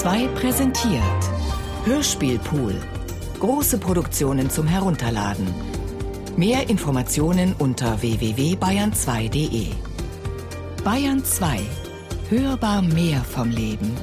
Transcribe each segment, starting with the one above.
2 präsentiert Hörspielpool. Große Produktionen zum Herunterladen. Mehr Informationen unter www.bayern2.de. Bayern 2. Hörbar mehr vom Leben.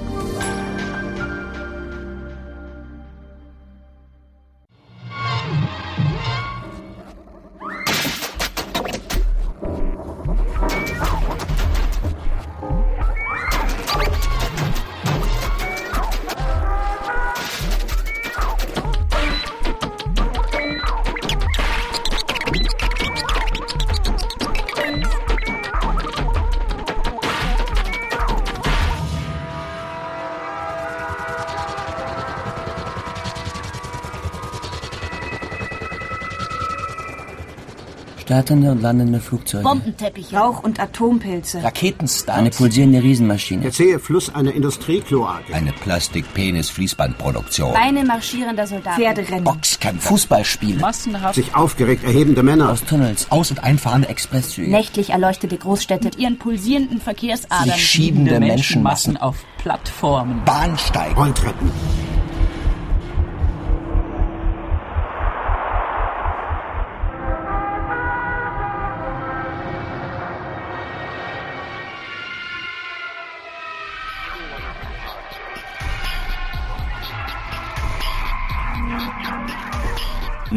Startende und landende Flugzeuge. Bombenteppich, Rauch und Atompilze. Raketenstarts. Eine pulsierende Riesenmaschine. Der zähe Fluss einer Industriekloake. Eine Plastik-Penis-Fließbandproduktion. Beine marschierender Soldaten. Pferderennen. Boxkämpfe. Fußballspiele. Massenhaft. Sich aufgeregt erhebende Männer. Aus Tunnels. Aus- und einfahrende Expresszüge. Nächtlich erleuchtete Großstädte. mit ihren pulsierenden Verkehrsadern. Sich schiebende Menschenmassen. auf Plattformen. Bahnsteige. Rolltreppen.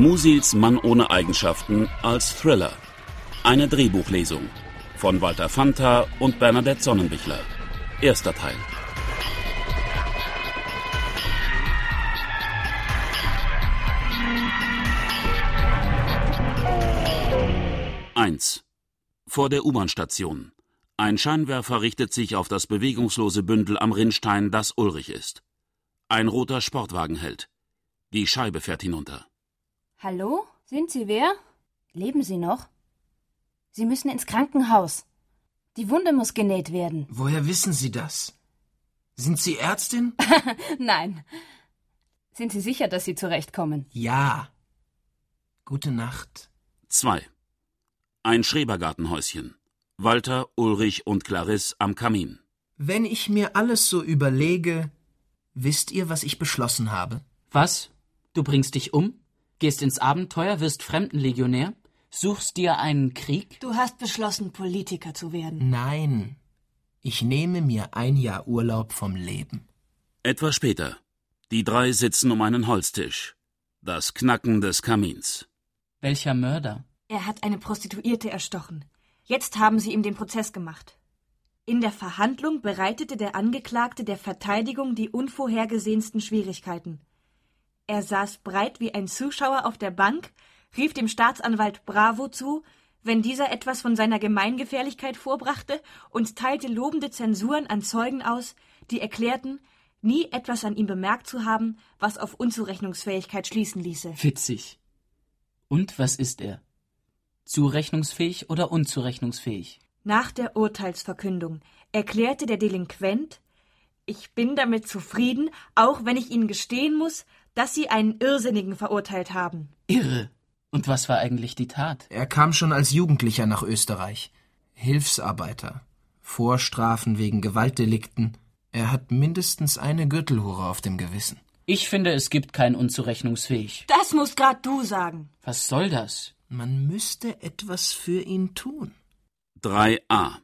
Musils Mann ohne Eigenschaften als Thriller. Eine Drehbuchlesung von Walter Fanta und Bernadette Sonnenbichler. Erster Teil. Eins. Vor der U-Bahn-Station. Ein Scheinwerfer richtet sich auf das bewegungslose Bündel am Rinnstein, das Ulrich ist. Ein roter Sportwagen hält. Die Scheibe fährt hinunter. Hallo? Sind Sie wer? Leben Sie noch? Sie müssen ins Krankenhaus. Die Wunde muss genäht werden. Woher wissen Sie das? Sind Sie Ärztin? Nein. Sind Sie sicher, dass Sie zurechtkommen? Ja. Gute Nacht. 2. Ein Schrebergartenhäuschen. Walter, Ulrich und Clarisse am Kamin. Wenn ich mir alles so überlege, wisst ihr, was ich beschlossen habe? Was? Du bringst dich um? Gehst ins Abenteuer, wirst Fremdenlegionär? Suchst dir einen Krieg? Du hast beschlossen, Politiker zu werden. Nein. Ich nehme mir ein Jahr Urlaub vom Leben. Etwas später. Die drei sitzen um einen Holztisch. Das Knacken des Kamins. Welcher Mörder? Er hat eine Prostituierte erstochen. Jetzt haben sie ihm den Prozess gemacht. In der Verhandlung bereitete der Angeklagte der Verteidigung die unvorhergesehensten Schwierigkeiten. Er saß breit wie ein Zuschauer auf der Bank, rief dem Staatsanwalt Bravo zu, wenn dieser etwas von seiner Gemeingefährlichkeit vorbrachte und teilte lobende Zensuren an Zeugen aus, die erklärten, nie etwas an ihm bemerkt zu haben, was auf Unzurechnungsfähigkeit schließen ließe. Witzig. Und was ist er? Zurechnungsfähig oder unzurechnungsfähig? Nach der Urteilsverkündung erklärte der Delinquent, ich bin damit zufrieden, auch wenn ich Ihnen gestehen muss, dass Sie einen Irrsinnigen verurteilt haben. Irre. Und was war eigentlich die Tat? Er kam schon als Jugendlicher nach Österreich. Hilfsarbeiter. Vorstrafen wegen Gewaltdelikten. Er hat mindestens eine Gürtelhure auf dem Gewissen. Ich finde, es gibt kein unzurechnungsfähig. Das musst grad du sagen. Was soll das? Man müsste etwas für ihn tun. 3a.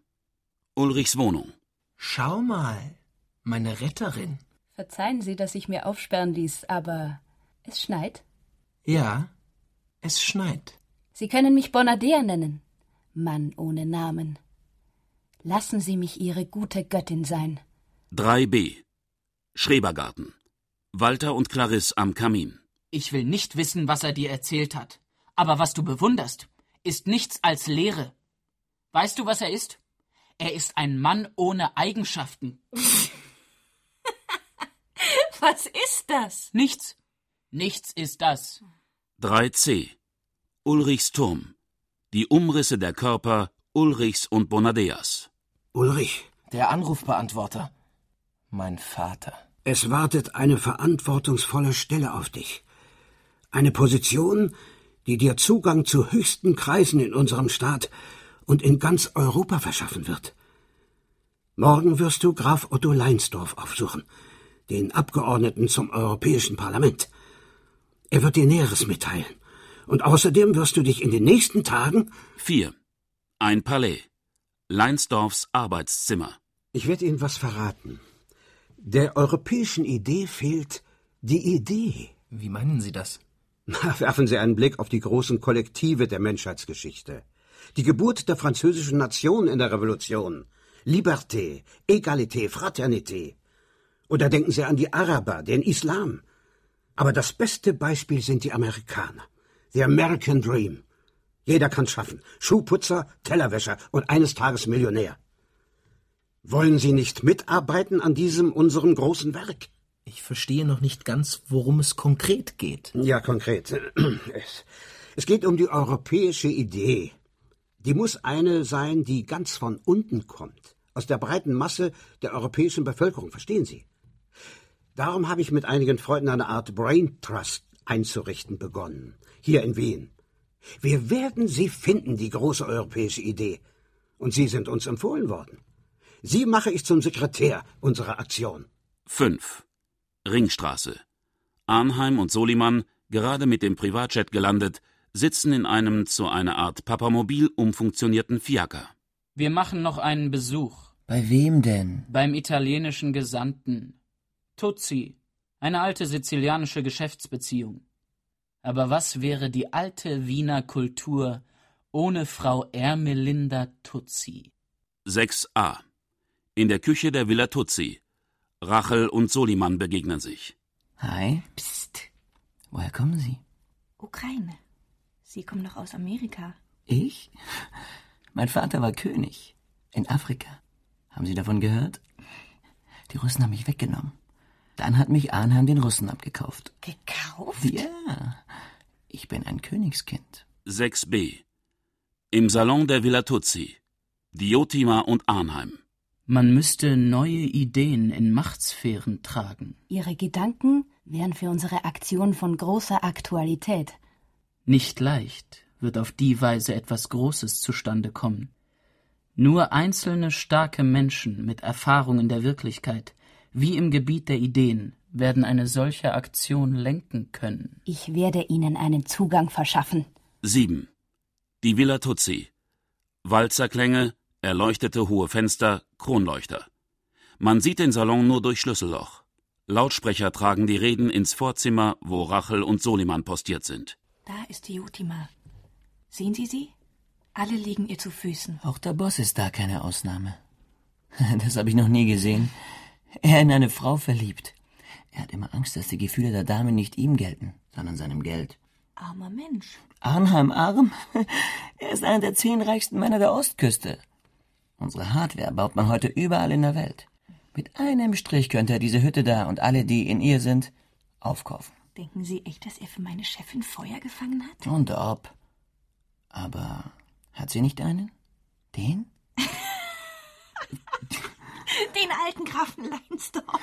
Ulrichs Wohnung. Schau mal, meine Retterin. Verzeihen Sie, dass ich mir aufsperren ließ, aber es schneit. Ja, es schneit. Sie können mich Bonadea nennen. Mann ohne Namen. Lassen Sie mich Ihre gute Göttin sein. 3b. Schrebergarten. Walter und Clarisse am Kamin. Ich will nicht wissen, was er dir erzählt hat. Aber was du bewunderst, ist nichts als Lehre. Weißt du, was er ist? Er ist ein Mann ohne Eigenschaften. Was ist das? Nichts. Nichts ist das. 3c. Ulrichs Turm. Die Umrisse der Körper Ulrichs und Bonadeas. Ulrich, Der Anrufbeantworter. Mein Vater. es wartet eine verantwortungsvolle Stelle auf dich. Eine Position, die dir Zugang zu höchsten Kreisen in unserem Staat und in ganz Europa verschaffen wird. Morgen wirst du Graf Otto Leinsdorf aufsuchen, den Abgeordneten zum Europäischen Parlament. Er wird dir Näheres mitteilen. Und außerdem wirst du dich in den nächsten Tagen. 4. Ein Palais. Leinsdorfs Arbeitszimmer. Ich werde Ihnen was verraten. Der europäischen Idee fehlt die Idee. Wie meinen Sie das? Na, werfen Sie einen Blick auf die großen Kollektive der Menschheitsgeschichte. Die Geburt der französischen Nation in der Revolution. Liberté, Egalité, Fraternité. Oder denken Sie an die Araber, den Islam. Aber das beste Beispiel sind die Amerikaner. The American Dream. Jeder kann's schaffen. Schuhputzer, Tellerwäscher und eines Tages Millionär. Wollen Sie nicht mitarbeiten an diesem unserem großen Werk? Ich verstehe noch nicht ganz, worum es konkret geht. Ja, konkret. Es, es geht um die europäische Idee. Die muss eine sein, die ganz von unten kommt, aus der breiten Masse der europäischen Bevölkerung, verstehen Sie? Darum habe ich mit einigen Freunden eine Art Brain Trust einzurichten begonnen, hier in Wien. Wir werden sie finden, die große europäische Idee. Und Sie sind uns empfohlen worden. Sie mache ich zum Sekretär unserer Aktion. 5. Ringstraße. Arnheim und Soliman, gerade mit dem Privatjet gelandet, sitzen in einem zu einer Art Papamobil umfunktionierten Fiaker. Wir machen noch einen Besuch. Bei wem denn? Beim italienischen Gesandten. Tuzzi. Eine alte sizilianische Geschäftsbeziehung. Aber was wäre die alte Wiener Kultur ohne Frau Ermelinda Tuzzi? 6a. In der Küche der Villa Tuzzi. Rachel und Soliman begegnen sich. Hi. Psst. Woher kommen Sie? Ukraine. Sie kommen doch aus Amerika. Ich? Mein Vater war König. In Afrika. Haben Sie davon gehört? Die Russen haben mich weggenommen. Dann hat mich Arnheim den Russen abgekauft. Gekauft? Ja. Ich bin ein Königskind. 6b. Im Salon der Villa Tuzzi. Diotima und Arnheim. Man müsste neue Ideen in Machtsphären tragen. Ihre Gedanken wären für unsere Aktion von großer Aktualität. Nicht leicht wird auf die Weise etwas Großes zustande kommen. Nur einzelne starke Menschen mit Erfahrung in der Wirklichkeit, wie im Gebiet der Ideen, werden eine solche Aktion lenken können. Ich werde Ihnen einen Zugang verschaffen. 7. Die Villa Tuzzi. Walzerklänge, erleuchtete hohe Fenster, Kronleuchter. Man sieht den Salon nur durch Schlüsselloch. Lautsprecher tragen die Reden ins Vorzimmer, wo Rachel und Soliman postiert sind. Da ist die Utima. Sehen Sie sie? Alle liegen ihr zu Füßen. Auch der Boss ist da keine Ausnahme. Das habe ich noch nie gesehen. Er in eine Frau verliebt. Er hat immer Angst, dass die Gefühle der Dame nicht ihm gelten, sondern seinem Geld. Armer Mensch. Arnheim arm? Er ist einer der zehn reichsten Männer der Ostküste. Unsere Hardware baut man heute überall in der Welt. Mit einem Strich könnte er diese Hütte da und alle, die in ihr sind, aufkaufen. Denken Sie echt, dass er für meine Chefin Feuer gefangen hat? Und ob. Aber hat sie nicht einen? Den? Den alten Grafen Leinsdorf.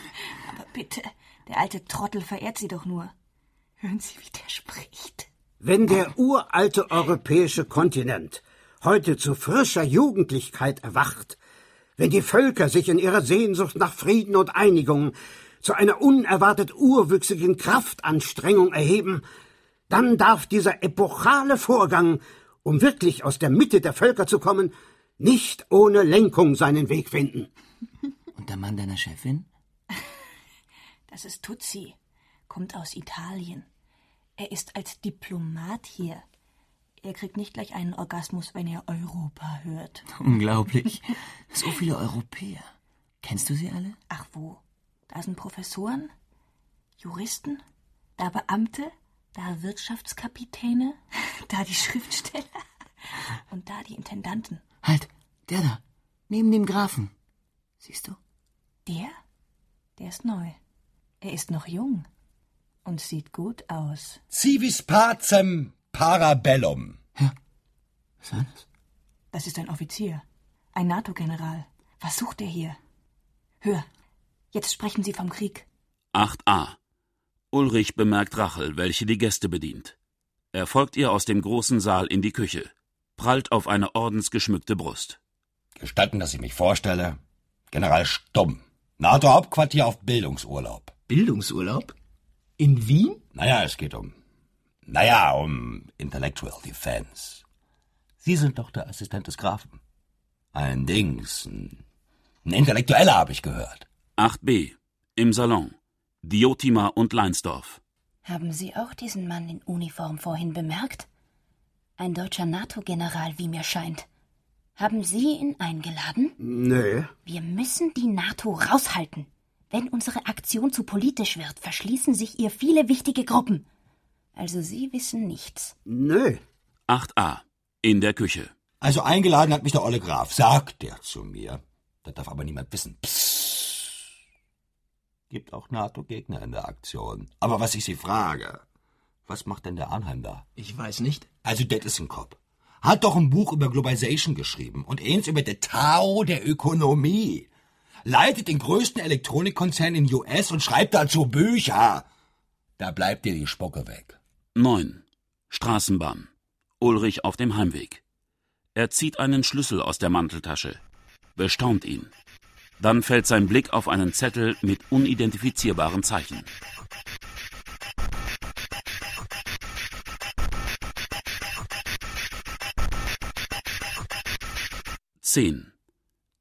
Aber bitte, der alte Trottel verehrt sie doch nur. Hören Sie, wie der spricht. Wenn der uralte europäische Kontinent heute zu frischer Jugendlichkeit erwacht, wenn die Völker sich in ihrer Sehnsucht nach Frieden und Einigung zu einer unerwartet urwüchsigen Kraftanstrengung erheben, dann darf dieser epochale Vorgang, um wirklich aus der Mitte der Völker zu kommen, nicht ohne Lenkung seinen Weg finden. Und der Mann deiner Chefin? Das ist Tutsi, kommt aus Italien. Er ist als Diplomat hier. Er kriegt nicht gleich einen Orgasmus, wenn er Europa hört. Unglaublich. So viele Europäer. Kennst du sie alle? Ach wo? Da sind Professoren, Juristen, da Beamte, da Wirtschaftskapitäne, da die Schriftsteller und da die Intendanten. Halt, der da, neben dem Grafen. Siehst du? Der? Der ist neu. Er ist noch jung und sieht gut aus. Civis pacem parabellum. Was war das? Das ist ein Offizier, ein NATO-General. Was sucht er hier? Hör, jetzt sprechen Sie vom Krieg. 8a. Ulrich bemerkt Rachel, welche die Gäste bedient. Er folgt ihr aus dem großen Saal in die Küche, prallt auf eine ordensgeschmückte Brust. Gestatten, dass ich mich vorstelle. General Stumm. NATO-Hauptquartier auf Bildungsurlaub. Bildungsurlaub? In Wien? Naja, es geht um. Naja, um Intellectual Defense. Sie sind doch der Assistent des Grafen. Ein Dings, ein, ein Intellektueller, habe ich gehört. 8b. Im Salon. Diotima und Leinsdorf. Haben Sie auch diesen Mann in Uniform vorhin bemerkt? Ein deutscher NATO-General, wie mir scheint. Haben Sie ihn eingeladen? Nee. Wir müssen die NATO raushalten. Wenn unsere Aktion zu politisch wird, verschließen sich ihr viele wichtige Gruppen. Also Sie wissen nichts. Nee. 8a. In der Küche. Also eingeladen hat mich der Olle Graf, sagt der zu mir. Das darf aber niemand wissen. Psst. Gibt auch NATO-Gegner in der Aktion. Aber was ich Sie frage, was macht denn der Arnheim da? Ich weiß nicht. Also, das ist ein Kopf. Hat doch ein Buch über Globalization geschrieben und eins über den Tao der Ökonomie. Leitet den größten Elektronikkonzern in US und schreibt dazu Bücher. Da bleibt dir die Spucke weg. 9. Straßenbahn. Ulrich auf dem Heimweg. Er zieht einen Schlüssel aus der Manteltasche, bestaunt ihn. Dann fällt sein Blick auf einen Zettel mit unidentifizierbaren Zeichen. Zehn.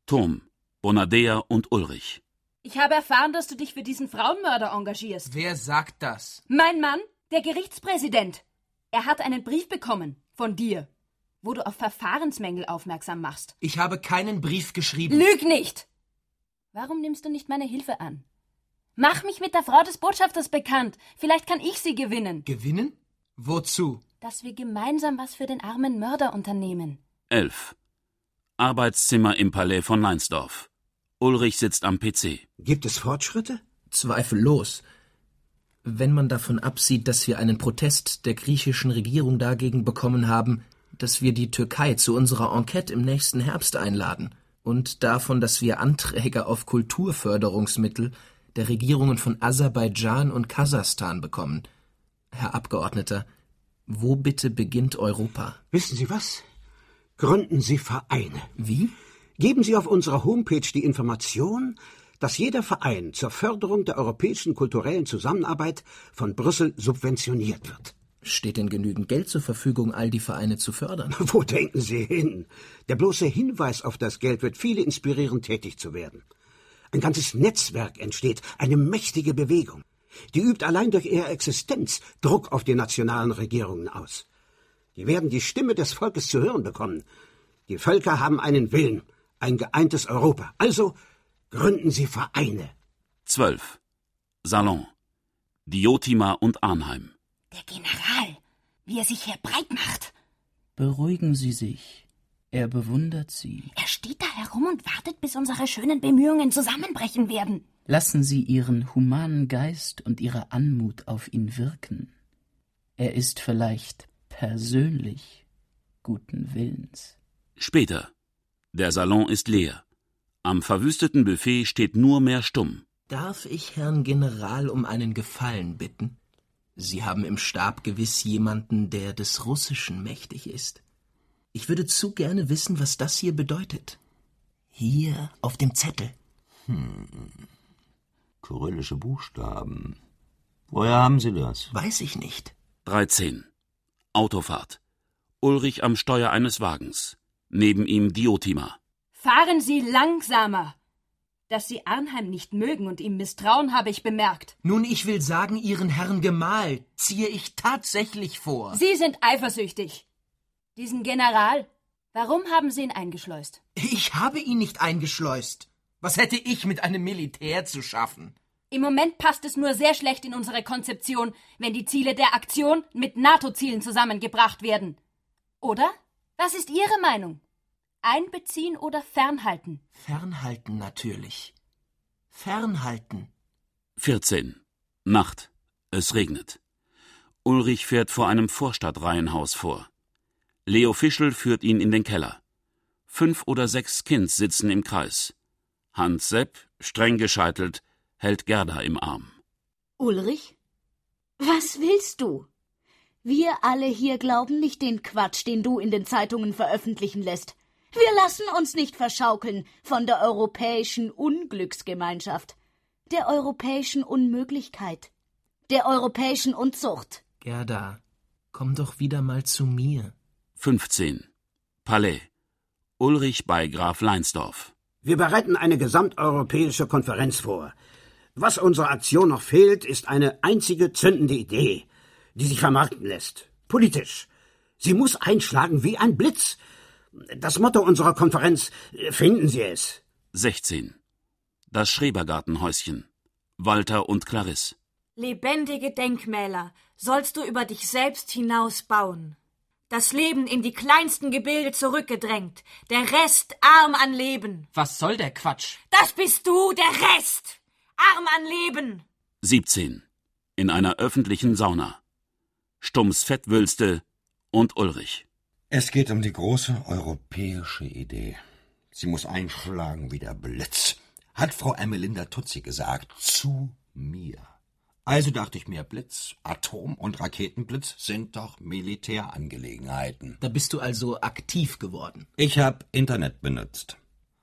Turm, Bonadea und Ulrich. Ich habe erfahren, dass du dich für diesen Frauenmörder engagierst. Wer sagt das? Mein Mann, der Gerichtspräsident. Er hat einen Brief bekommen von dir, wo du auf Verfahrensmängel aufmerksam machst. Ich habe keinen Brief geschrieben. Lüg nicht! Warum nimmst du nicht meine Hilfe an? Mach mich mit der Frau des Botschafters bekannt. Vielleicht kann ich sie gewinnen. Gewinnen? Wozu? Dass wir gemeinsam was für den armen Mörder unternehmen. 11. Arbeitszimmer im Palais von Leinsdorf. Ulrich sitzt am PC. Gibt es Fortschritte? Zweifellos. Wenn man davon absieht, dass wir einen Protest der griechischen Regierung dagegen bekommen haben, dass wir die Türkei zu unserer Enquete im nächsten Herbst einladen, und davon, dass wir Anträge auf Kulturförderungsmittel der Regierungen von Aserbaidschan und Kasachstan bekommen. Herr Abgeordneter, wo bitte beginnt Europa? Wissen Sie was? Gründen Sie Vereine. Wie? Geben Sie auf unserer Homepage die Information, dass jeder Verein zur Förderung der europäischen kulturellen Zusammenarbeit von Brüssel subventioniert wird. Steht denn genügend Geld zur Verfügung, all die Vereine zu fördern? Wo denken Sie hin? Der bloße Hinweis auf das Geld wird viele inspirieren, tätig zu werden. Ein ganzes Netzwerk entsteht, eine mächtige Bewegung. Die übt allein durch ihre Existenz Druck auf die nationalen Regierungen aus. Die werden die Stimme des Volkes zu hören bekommen. Die Völker haben einen Willen, ein geeintes Europa. Also gründen Sie Vereine. 12. Salon. Diotima und Arnheim. Der General, wie er sich hier breit macht. Beruhigen Sie sich. Er bewundert Sie. Er steht da herum und wartet, bis unsere schönen Bemühungen zusammenbrechen werden. Lassen Sie Ihren humanen Geist und Ihre Anmut auf ihn wirken. Er ist vielleicht persönlich guten Willens. Später. Der Salon ist leer. Am verwüsteten Buffet steht nur mehr Stumm. Darf ich Herrn General um einen Gefallen bitten? Sie haben im Stab gewiss jemanden, der des Russischen mächtig ist. Ich würde zu gerne wissen, was das hier bedeutet. Hier auf dem Zettel. Hm. Kyrillische Buchstaben. Woher haben Sie das? Weiß ich nicht. 13. Autofahrt. Ulrich am Steuer eines Wagens. Neben ihm Diotima. Fahren Sie langsamer. Dass Sie Arnheim nicht mögen und ihm misstrauen, habe ich bemerkt. Nun, ich will sagen, Ihren Herrn Gemahl ziehe ich tatsächlich vor. Sie sind eifersüchtig. Diesen General, warum haben Sie ihn eingeschleust? Ich habe ihn nicht eingeschleust. Was hätte ich mit einem Militär zu schaffen? Im Moment passt es nur sehr schlecht in unsere Konzeption, wenn die Ziele der Aktion mit NATO-Zielen zusammengebracht werden. Oder? Was ist Ihre Meinung? Einbeziehen oder fernhalten? Fernhalten natürlich. Fernhalten. 14. Nacht. Es regnet. Ulrich fährt vor einem Vorstadtreihenhaus vor. Leo Fischel führt ihn in den Keller. Fünf oder sechs Kinds sitzen im Kreis. Hans Sepp, streng gescheitelt, hält Gerda im Arm. Ulrich? Was willst du? Wir alle hier glauben nicht den Quatsch, den du in den Zeitungen veröffentlichen lässt. Wir lassen uns nicht verschaukeln von der europäischen Unglücksgemeinschaft. der europäischen Unmöglichkeit, der europäischen Unzucht. Gerda, komm doch wieder mal zu mir. 15. Palais. Ulrich bei Graf Leinsdorf. Wir bereiten eine gesamteuropäische Konferenz vor. Was unserer Aktion noch fehlt, ist eine einzige zündende Idee, die sich vermarkten lässt. Politisch. Sie muss einschlagen wie ein Blitz. Das Motto unserer Konferenz, finden Sie es. 16. Das Schrebergartenhäuschen. Walter und Clarisse. Lebendige Denkmäler sollst du über dich selbst hinaus bauen. Das Leben in die kleinsten Gebilde zurückgedrängt, der Rest arm an Leben. Was soll der Quatsch? Das bist du, der Rest! Arm an Leben! 17. In einer öffentlichen Sauna. Stumms Fettwülste und Ulrich. Es geht um die große europäische Idee. Sie muss einschlagen wie der Blitz, hat Frau Emmelinda Tutzi gesagt, zu mir. Also dachte ich mir, Blitz, Atom- und Raketenblitz sind doch Militärangelegenheiten. Da bist du also aktiv geworden. Ich habe Internet benutzt.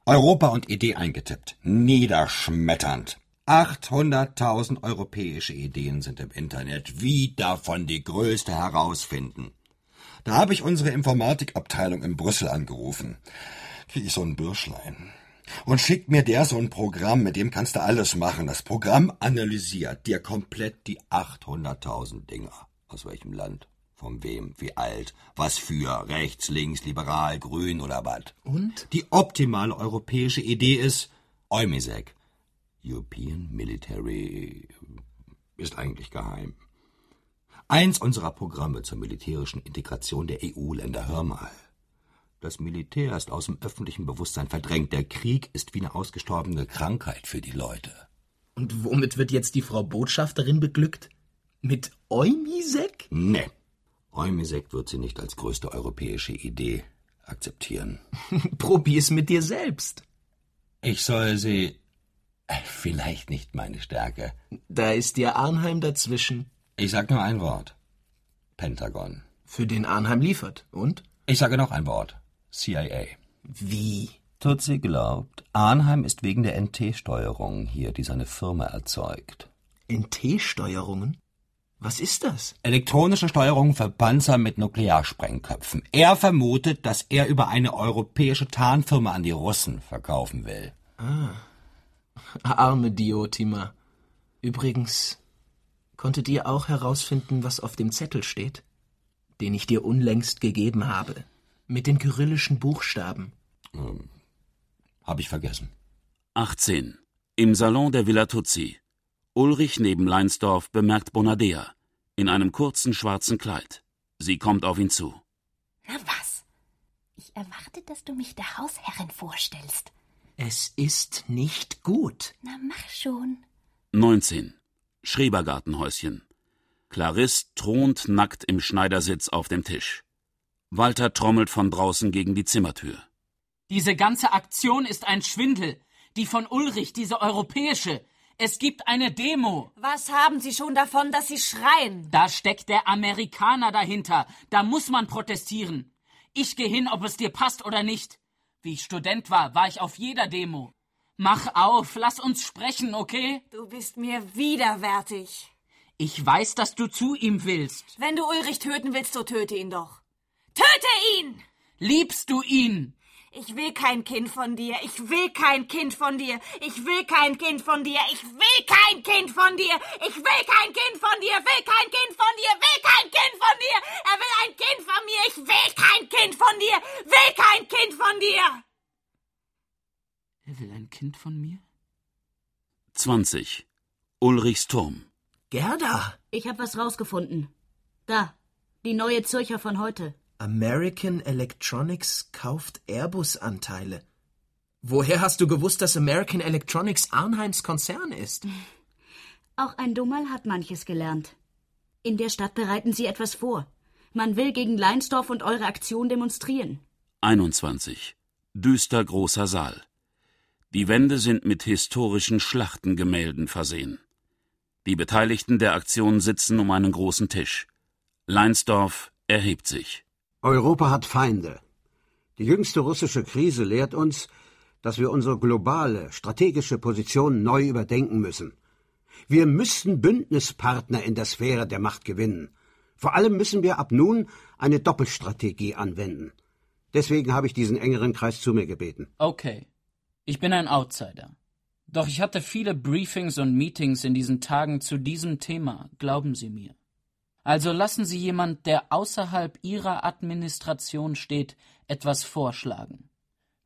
Europa und Idee eingetippt. Niederschmetternd. 800.000 europäische Ideen sind im Internet. Wie davon die größte herausfinden? Da habe ich unsere Informatikabteilung in Brüssel angerufen. Krieg ich so ein Bürschlein. Und schickt mir der so ein Programm, mit dem kannst du alles machen. Das Programm analysiert dir komplett die 800.000 Dinger. Aus welchem Land? Von wem? Wie alt? Was für? Rechts, links, liberal, grün oder was? Und? Die optimale europäische Idee ist EUMISEC. European Military ist eigentlich geheim. Eins unserer Programme zur militärischen Integration der EU-Länder. Hör mal. Das Militär ist aus dem öffentlichen Bewusstsein verdrängt. Der Krieg ist wie eine ausgestorbene Krankheit für die Leute. Und womit wird jetzt die Frau Botschafterin beglückt? Mit Eumisek? Nee. Eumisek wird sie nicht als größte europäische Idee akzeptieren. Probier's mit dir selbst. Ich soll sie. Äh, Vielleicht nicht meine Stärke. Da ist dir Arnheim dazwischen. Ich sag nur ein Wort. Pentagon. Für den Arnheim liefert. Und? Ich sage noch ein Wort. CIA. Wie? Tutsi glaubt, Arnheim ist wegen der NT-Steuerung hier, die seine Firma erzeugt. NT-Steuerungen? Was ist das? Elektronische Steuerung für Panzer mit Nuklearsprengköpfen. Er vermutet, dass er über eine europäische Tarnfirma an die Russen verkaufen will. Ah. Arme Diotima. Übrigens, konntet ihr auch herausfinden, was auf dem Zettel steht? Den ich dir unlängst gegeben habe. Mit den kyrillischen Buchstaben. Hm. Hab ich vergessen. 18. Im Salon der Villa Tutsi. Ulrich neben Leinsdorf bemerkt Bonadea. In einem kurzen schwarzen Kleid. Sie kommt auf ihn zu. Na was? Ich erwarte, dass du mich der Hausherrin vorstellst. Es ist nicht gut. Na mach schon. 19. Schrebergartenhäuschen. Clarisse thront nackt im Schneidersitz auf dem Tisch. Walter trommelt von draußen gegen die Zimmertür. Diese ganze Aktion ist ein Schwindel. Die von Ulrich, diese europäische. Es gibt eine Demo. Was haben Sie schon davon, dass Sie schreien? Da steckt der Amerikaner dahinter. Da muss man protestieren. Ich gehe hin, ob es dir passt oder nicht. Wie ich Student war, war ich auf jeder Demo. Mach auf, lass uns sprechen, okay? Du bist mir widerwärtig. Ich weiß, dass du zu ihm willst. Wenn du Ulrich töten willst, so töte ihn doch. Töte ihn! Liebst du ihn? Ich will kein Kind von dir. Ich will kein Kind von dir. Ich will kein Kind von dir. Ich will kein Kind von dir. Ich will kein Kind von dir. Will kein Kind von dir. Will kein Kind von dir. Er will ein Kind von mir. Ich will kein Kind von dir. Will kein Kind von dir. Er will ein Kind von mir? 20. Ulrichs Turm. Gerda! Ich hab was rausgefunden. Da, die neue Zürcher von heute. American Electronics kauft Airbus-Anteile. Woher hast du gewusst, dass American Electronics Arnheims Konzern ist? Auch ein Dummerl hat manches gelernt. In der Stadt bereiten sie etwas vor. Man will gegen Leinsdorf und eure Aktion demonstrieren. 21. Düster großer Saal. Die Wände sind mit historischen Schlachtengemälden versehen. Die Beteiligten der Aktion sitzen um einen großen Tisch. Leinsdorf erhebt sich. Europa hat Feinde. Die jüngste russische Krise lehrt uns, dass wir unsere globale, strategische Position neu überdenken müssen Wir müssen Bündnispartner in der Sphäre der Macht gewinnen. Vor allem müssen wir ab nun eine Doppelstrategie anwenden. Deswegen habe ich diesen engeren Kreis zu mir gebeten. Okay. Ich bin ein Outsider. Doch ich hatte viele Briefings und Meetings in diesen Tagen zu diesem Thema, glauben Sie mir. Also lassen Sie jemand, der außerhalb Ihrer Administration steht, etwas vorschlagen.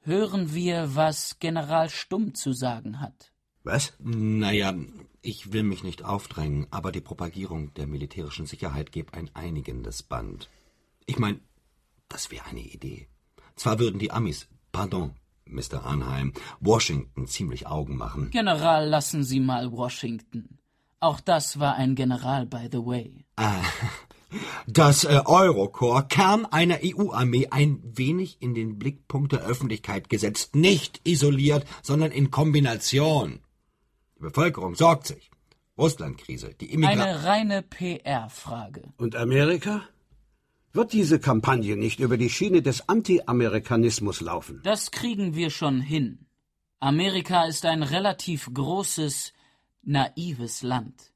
Hören wir, was General Stumm zu sagen hat. Was? Naja, ich will mich nicht aufdrängen, aber die Propagierung der militärischen Sicherheit gibt ein einigendes Band. Ich meine, das wäre eine Idee. Zwar würden die Amis, pardon, Mr. Arnheim, Washington ziemlich Augen machen. General, lassen Sie mal Washington. Auch das war ein General, by the way. Ah, das äh, Eurokorps, Kern einer EU-Armee, ein wenig in den Blickpunkt der Öffentlichkeit gesetzt. Nicht isoliert, sondern in Kombination. Die Bevölkerung sorgt sich. Russlandkrise, die Immigration. Eine reine PR-Frage. Und Amerika? Wird diese Kampagne nicht über die Schiene des Anti-Amerikanismus laufen? Das kriegen wir schon hin. Amerika ist ein relativ großes, naives Land.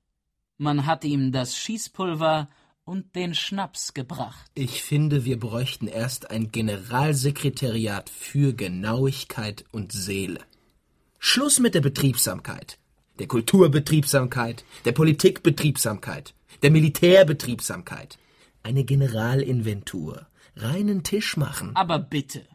Man hat ihm das Schießpulver und den Schnaps gebracht. Ich finde, wir bräuchten erst ein Generalsekretariat für Genauigkeit und Seele. Schluss mit der Betriebsamkeit, der Kulturbetriebsamkeit, der Politikbetriebsamkeit, der Militärbetriebsamkeit. Eine Generalinventur. Reinen Tisch machen. Aber bitte,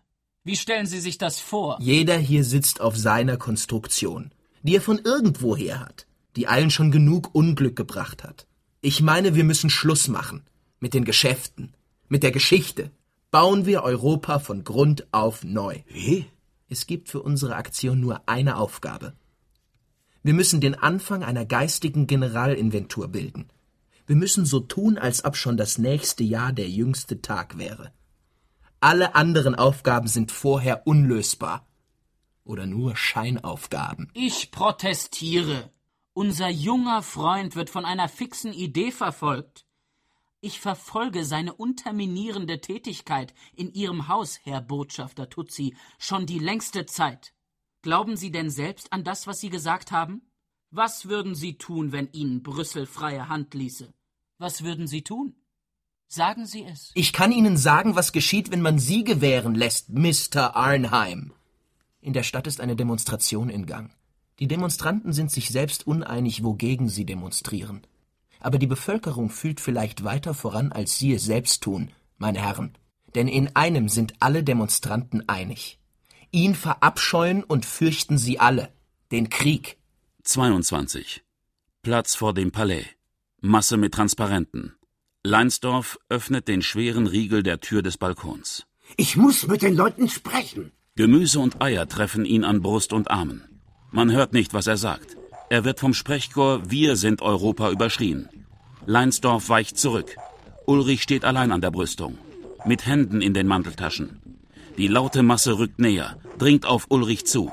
wie stellen Sie sich das vor? Jeder hier sitzt auf seiner Konstruktion, die er von irgendwoher hat, die allen schon genug Unglück gebracht hat. Ich meine, wir müssen Schluss machen. Mit den Geschäften. Mit der Geschichte. Bauen wir Europa von Grund auf neu. Wie? Es gibt für unsere Aktion nur eine Aufgabe. Wir müssen den Anfang einer geistigen Generalinventur bilden. Wir müssen so tun, als ob schon das nächste Jahr der jüngste Tag wäre. Alle anderen Aufgaben sind vorher unlösbar. Oder nur Scheinaufgaben. Ich protestiere. Unser junger Freund wird von einer fixen Idee verfolgt. Ich verfolge seine unterminierende Tätigkeit in Ihrem Haus, Herr Botschafter Tutsi, schon die längste Zeit. Glauben Sie denn selbst an das, was Sie gesagt haben? Was würden Sie tun, wenn Ihnen Brüssel freie Hand ließe? Was würden Sie tun? Sagen Sie es. Ich kann Ihnen sagen, was geschieht, wenn man Sie gewähren lässt, Mr. Arnheim. In der Stadt ist eine Demonstration in Gang. Die Demonstranten sind sich selbst uneinig, wogegen sie demonstrieren. Aber die Bevölkerung fühlt vielleicht weiter voran, als Sie es selbst tun, meine Herren. Denn in einem sind alle Demonstranten einig. Ihn verabscheuen und fürchten sie alle. Den Krieg. 22. Platz vor dem Palais. Masse mit Transparenten. Leinsdorf öffnet den schweren Riegel der Tür des Balkons. Ich muss mit den Leuten sprechen. Gemüse und Eier treffen ihn an Brust und Armen. Man hört nicht, was er sagt. Er wird vom Sprechchor Wir sind Europa überschrien. Leinsdorf weicht zurück. Ulrich steht allein an der Brüstung, mit Händen in den Manteltaschen. Die laute Masse rückt näher, dringt auf Ulrich zu.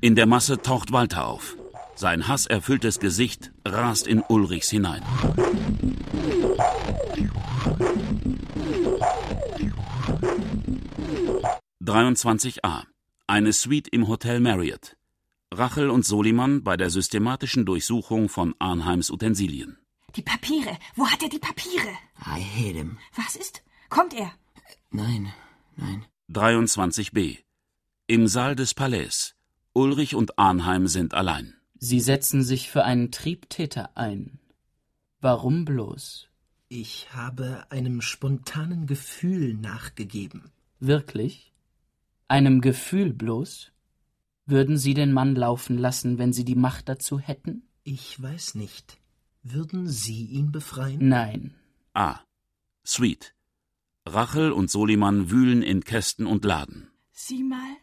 In der Masse taucht Walter auf. Sein hasserfülltes Gesicht rast in Ulrichs hinein. »23a. Eine Suite im Hotel Marriott. Rachel und Soliman bei der systematischen Durchsuchung von Arnheims Utensilien. Die Papiere. Wo hat er die Papiere? I hate him. Was ist? Kommt er? Nein, nein. 23b. Im Saal des Palais. Ulrich und Arnheim sind allein. Sie setzen sich für einen Triebtäter ein. Warum bloß? Ich habe einem spontanen Gefühl nachgegeben. Wirklich? Einem Gefühl bloß? Würden Sie den Mann laufen lassen, wenn Sie die Macht dazu hätten? Ich weiß nicht. Würden Sie ihn befreien? Nein. A. Suite. Rachel und Soliman wühlen in Kästen und Laden. Sieh mal.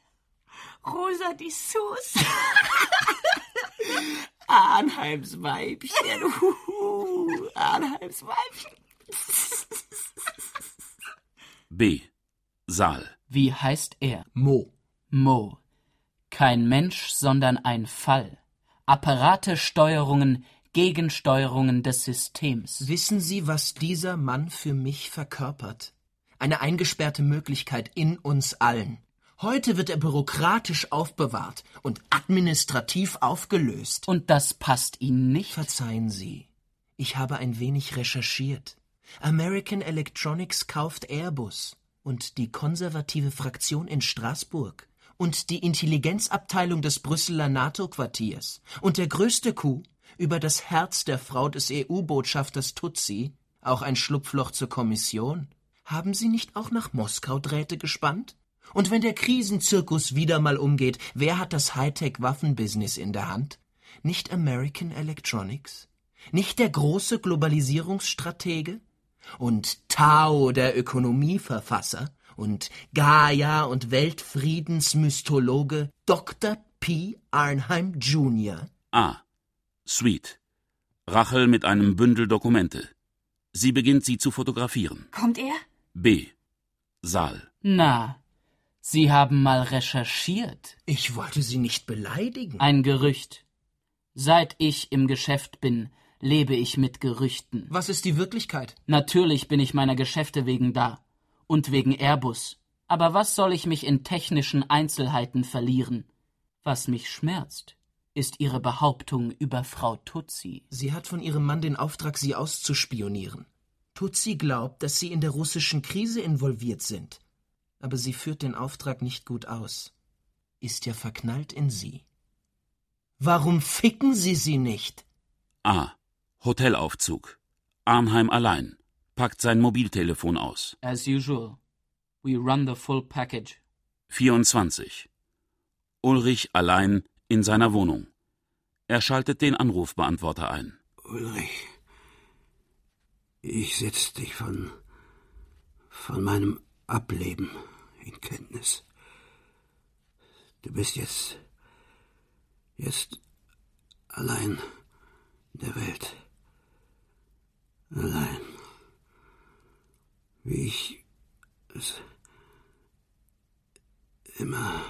Rosa die Sus. Arnheims Weibchen. Huhu, Arnheims Weibchen. B. Saal. Wie heißt er? Mo. Mo. Kein Mensch, sondern ein Fall. Apparate Steuerungen, Gegensteuerungen des Systems. Wissen Sie, was dieser Mann für mich verkörpert? Eine eingesperrte Möglichkeit in uns allen. Heute wird er bürokratisch aufbewahrt und administrativ aufgelöst. Und das passt Ihnen nicht? Verzeihen Sie, ich habe ein wenig recherchiert. American Electronics kauft Airbus und die konservative Fraktion in Straßburg und die Intelligenzabteilung des Brüsseler NATO-Quartiers und der größte Coup über das Herz der Frau des EU-Botschafters Tutsi, auch ein Schlupfloch zur Kommission. Haben Sie nicht auch nach Moskau Drähte gespannt? Und wenn der Krisenzirkus wieder mal umgeht, wer hat das Hightech-Waffenbusiness in der Hand? Nicht American Electronics? Nicht der große Globalisierungsstratege? Und Tao, der Ökonomieverfasser? Und Gaia und Weltfriedensmystologe Dr. P. Arnheim Jr.? A. Suite. Rachel mit einem Bündel Dokumente. Sie beginnt, sie zu fotografieren. Kommt er? B. Saal. Na, Sie haben mal recherchiert. Ich wollte Sie nicht beleidigen. Ein Gerücht. Seit ich im Geschäft bin, lebe ich mit Gerüchten. Was ist die Wirklichkeit? Natürlich bin ich meiner Geschäfte wegen da. Und wegen Airbus. Aber was soll ich mich in technischen Einzelheiten verlieren? Was mich schmerzt, ist Ihre Behauptung über Frau Tutsi. Sie hat von ihrem Mann den Auftrag, Sie auszuspionieren. Tutsi glaubt, dass Sie in der russischen Krise involviert sind aber sie führt den Auftrag nicht gut aus. Ist ja verknallt in sie. Warum ficken Sie sie nicht? A. Hotelaufzug. Arnheim allein. Packt sein Mobiltelefon aus. As usual. We run the full package. 24. Ulrich allein in seiner Wohnung. Er schaltet den Anrufbeantworter ein. Ulrich, ich setz dich von, von meinem Ableben in Kenntnis. Du bist jetzt, jetzt allein in der Welt. Allein. Wie ich es immer.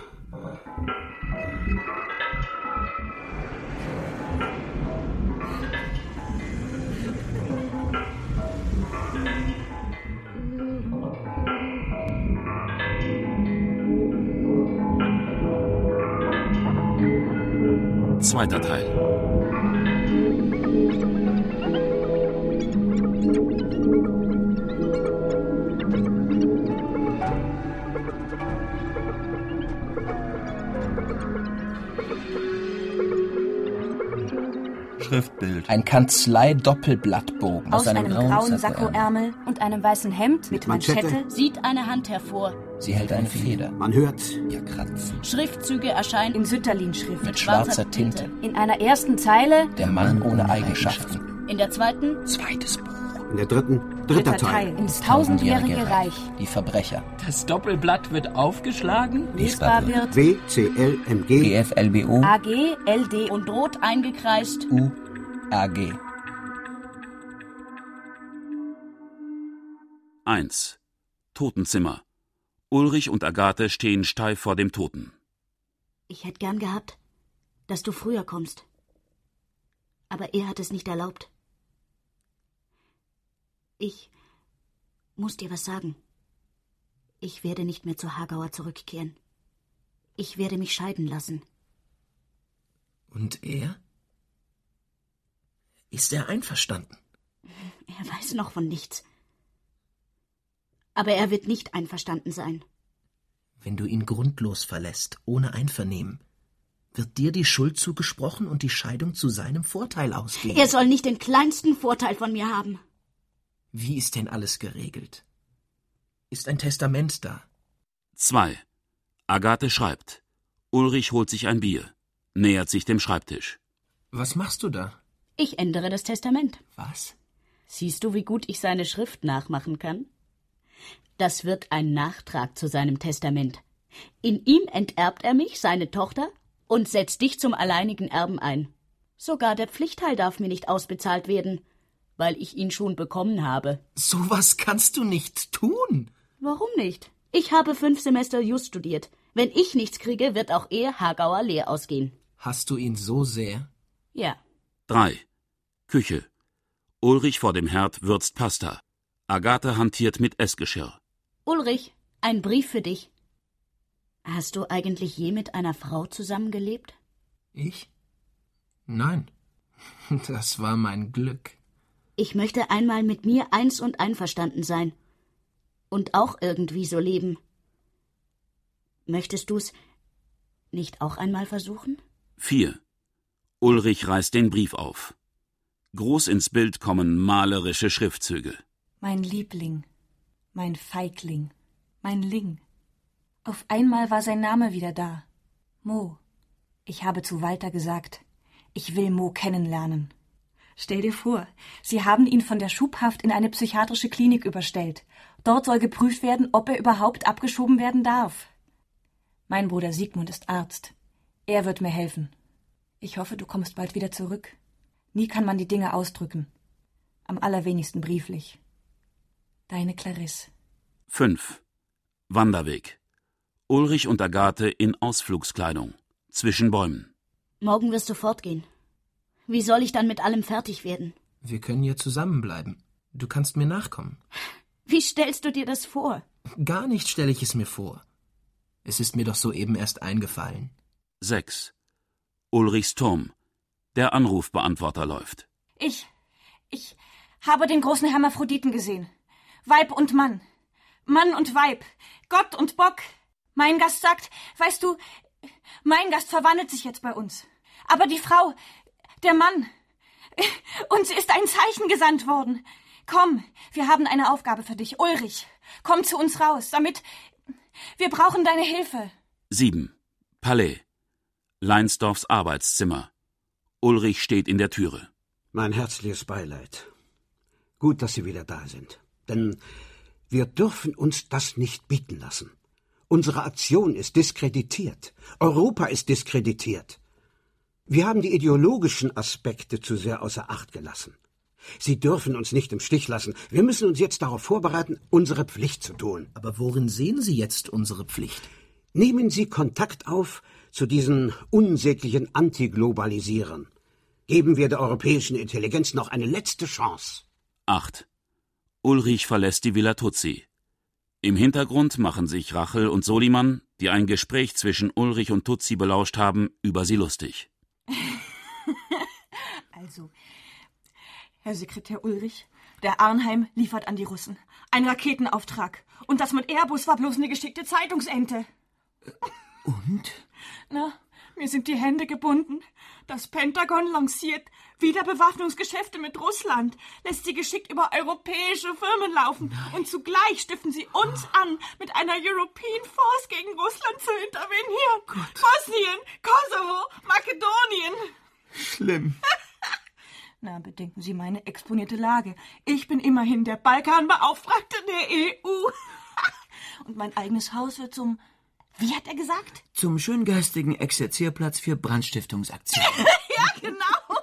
Zweiter Teil. Ein Kanzlei-Doppelblattbogen aus, einem, einem grauen Sakkoärmel und einem weißen Hemd mit Manschette, Manschette sieht eine Hand hervor. Sie hält eine Feder. Man hört ihr Kratzen. Schriftzüge erscheinen in Sütterlin-Schrift mit schwarzer Tinte. In einer ersten Zeile der Mann ohne Eigenschaften. In der zweiten zweites Buch. In der dritten dritter, dritter Teil. Teil. Ins tausendjährige Reich. Die Verbrecher. Das Doppelblatt wird aufgeschlagen. Lesbar wird W C L M G G F L B O A G L D und rot eingekreist U A G. 1. Totenzimmer. Ulrich und Agathe stehen steif vor dem Toten. Ich hätte gern gehabt, dass du früher kommst. Aber er hat es nicht erlaubt. Ich muss dir was sagen. Ich werde nicht mehr zu Hagauer zurückkehren. Ich werde mich scheiden lassen. Und er? Ist er einverstanden? Er weiß noch von nichts. Aber er wird nicht einverstanden sein. Wenn du ihn grundlos verlässt, ohne Einvernehmen, wird dir die Schuld zugesprochen und die Scheidung zu seinem Vorteil ausgehen. Er soll nicht den kleinsten Vorteil von mir haben. Wie ist denn alles geregelt? Ist ein Testament da? 2. Agathe schreibt. Ulrich holt sich ein Bier, nähert sich dem Schreibtisch. Was machst du da? Ich ändere das Testament. Was? Siehst du, wie gut ich seine Schrift nachmachen kann? Das wird ein Nachtrag zu seinem Testament. In ihm enterbt er mich, seine Tochter, und setzt dich zum alleinigen Erben ein. Sogar der Pflichtteil darf mir nicht ausbezahlt werden, weil ich ihn schon bekommen habe. So was kannst du nicht tun. Warum nicht? Ich habe fünf Semester Just studiert. Wenn ich nichts kriege, wird auch er Hagauer leer ausgehen. Hast du ihn so sehr? Ja. 3. Küche. Ulrich vor dem Herd würzt Pasta. Agathe hantiert mit Essgeschirr. Ulrich, ein Brief für dich. Hast du eigentlich je mit einer Frau zusammengelebt? Ich? Nein. Das war mein Glück. Ich möchte einmal mit mir eins und einverstanden sein. Und auch irgendwie so leben. Möchtest du's nicht auch einmal versuchen? 4. Ulrich reißt den Brief auf. Groß ins Bild kommen malerische Schriftzüge. Mein Liebling, mein Feigling, mein Ling. Auf einmal war sein Name wieder da. Mo. Ich habe zu Walter gesagt, ich will Mo kennenlernen. Stell dir vor, Sie haben ihn von der Schubhaft in eine psychiatrische Klinik überstellt. Dort soll geprüft werden, ob er überhaupt abgeschoben werden darf. Mein Bruder Sigmund ist Arzt. Er wird mir helfen. Ich hoffe, du kommst bald wieder zurück. Nie kann man die Dinge ausdrücken. Am allerwenigsten brieflich. Deine Clarisse. 5. Wanderweg. Ulrich und Agathe in Ausflugskleidung. Zwischen Bäumen. Morgen wirst du fortgehen. Wie soll ich dann mit allem fertig werden? Wir können hier zusammenbleiben. Du kannst mir nachkommen. Wie stellst du dir das vor? Gar nicht stelle ich es mir vor. Es ist mir doch soeben erst eingefallen. 6. Ulrichs Turm. Der Anrufbeantworter läuft. Ich. Ich habe den großen Hermaphroditen gesehen. Weib und Mann. Mann und Weib. Gott und Bock. Mein Gast sagt, weißt du, mein Gast verwandelt sich jetzt bei uns. Aber die Frau, der Mann. Uns ist ein Zeichen gesandt worden. Komm, wir haben eine Aufgabe für dich, Ulrich. Komm zu uns raus, damit. Wir brauchen deine Hilfe. 7. Palais. Leinsdorfs Arbeitszimmer. Ulrich steht in der Türe. Mein herzliches Beileid. Gut, dass Sie wieder da sind. Denn wir dürfen uns das nicht bieten lassen. Unsere Aktion ist diskreditiert. Europa ist diskreditiert. Wir haben die ideologischen Aspekte zu sehr außer Acht gelassen. Sie dürfen uns nicht im Stich lassen. Wir müssen uns jetzt darauf vorbereiten, unsere Pflicht zu tun. Aber worin sehen Sie jetzt unsere Pflicht? Nehmen Sie Kontakt auf zu diesen unsäglichen Antiglobalisierern. Geben wir der europäischen Intelligenz noch eine letzte Chance. 8. Ulrich verlässt die Villa Tutsi. Im Hintergrund machen sich Rachel und Soliman, die ein Gespräch zwischen Ulrich und Tutsi belauscht haben, über sie lustig. Also, Herr Sekretär Ulrich, der Arnheim liefert an die Russen. Ein Raketenauftrag. Und das mit Airbus war bloß eine geschickte Zeitungsente. Und? Na, mir sind die Hände gebunden. Das Pentagon lanciert Wiederbewaffnungsgeschäfte mit Russland, lässt sie geschickt über europäische Firmen laufen und zugleich stiften sie uns an, mit einer European Force gegen Russland zu intervenieren. Bosnien, Kosovo, Makedonien. Schlimm. Na, bedenken Sie meine exponierte Lage. Ich bin immerhin der Balkanbeauftragte der EU. Und mein eigenes Haus wird zum. Wie hat er gesagt? Zum schöngeistigen Exerzierplatz für Brandstiftungsaktionen. Ja, genau.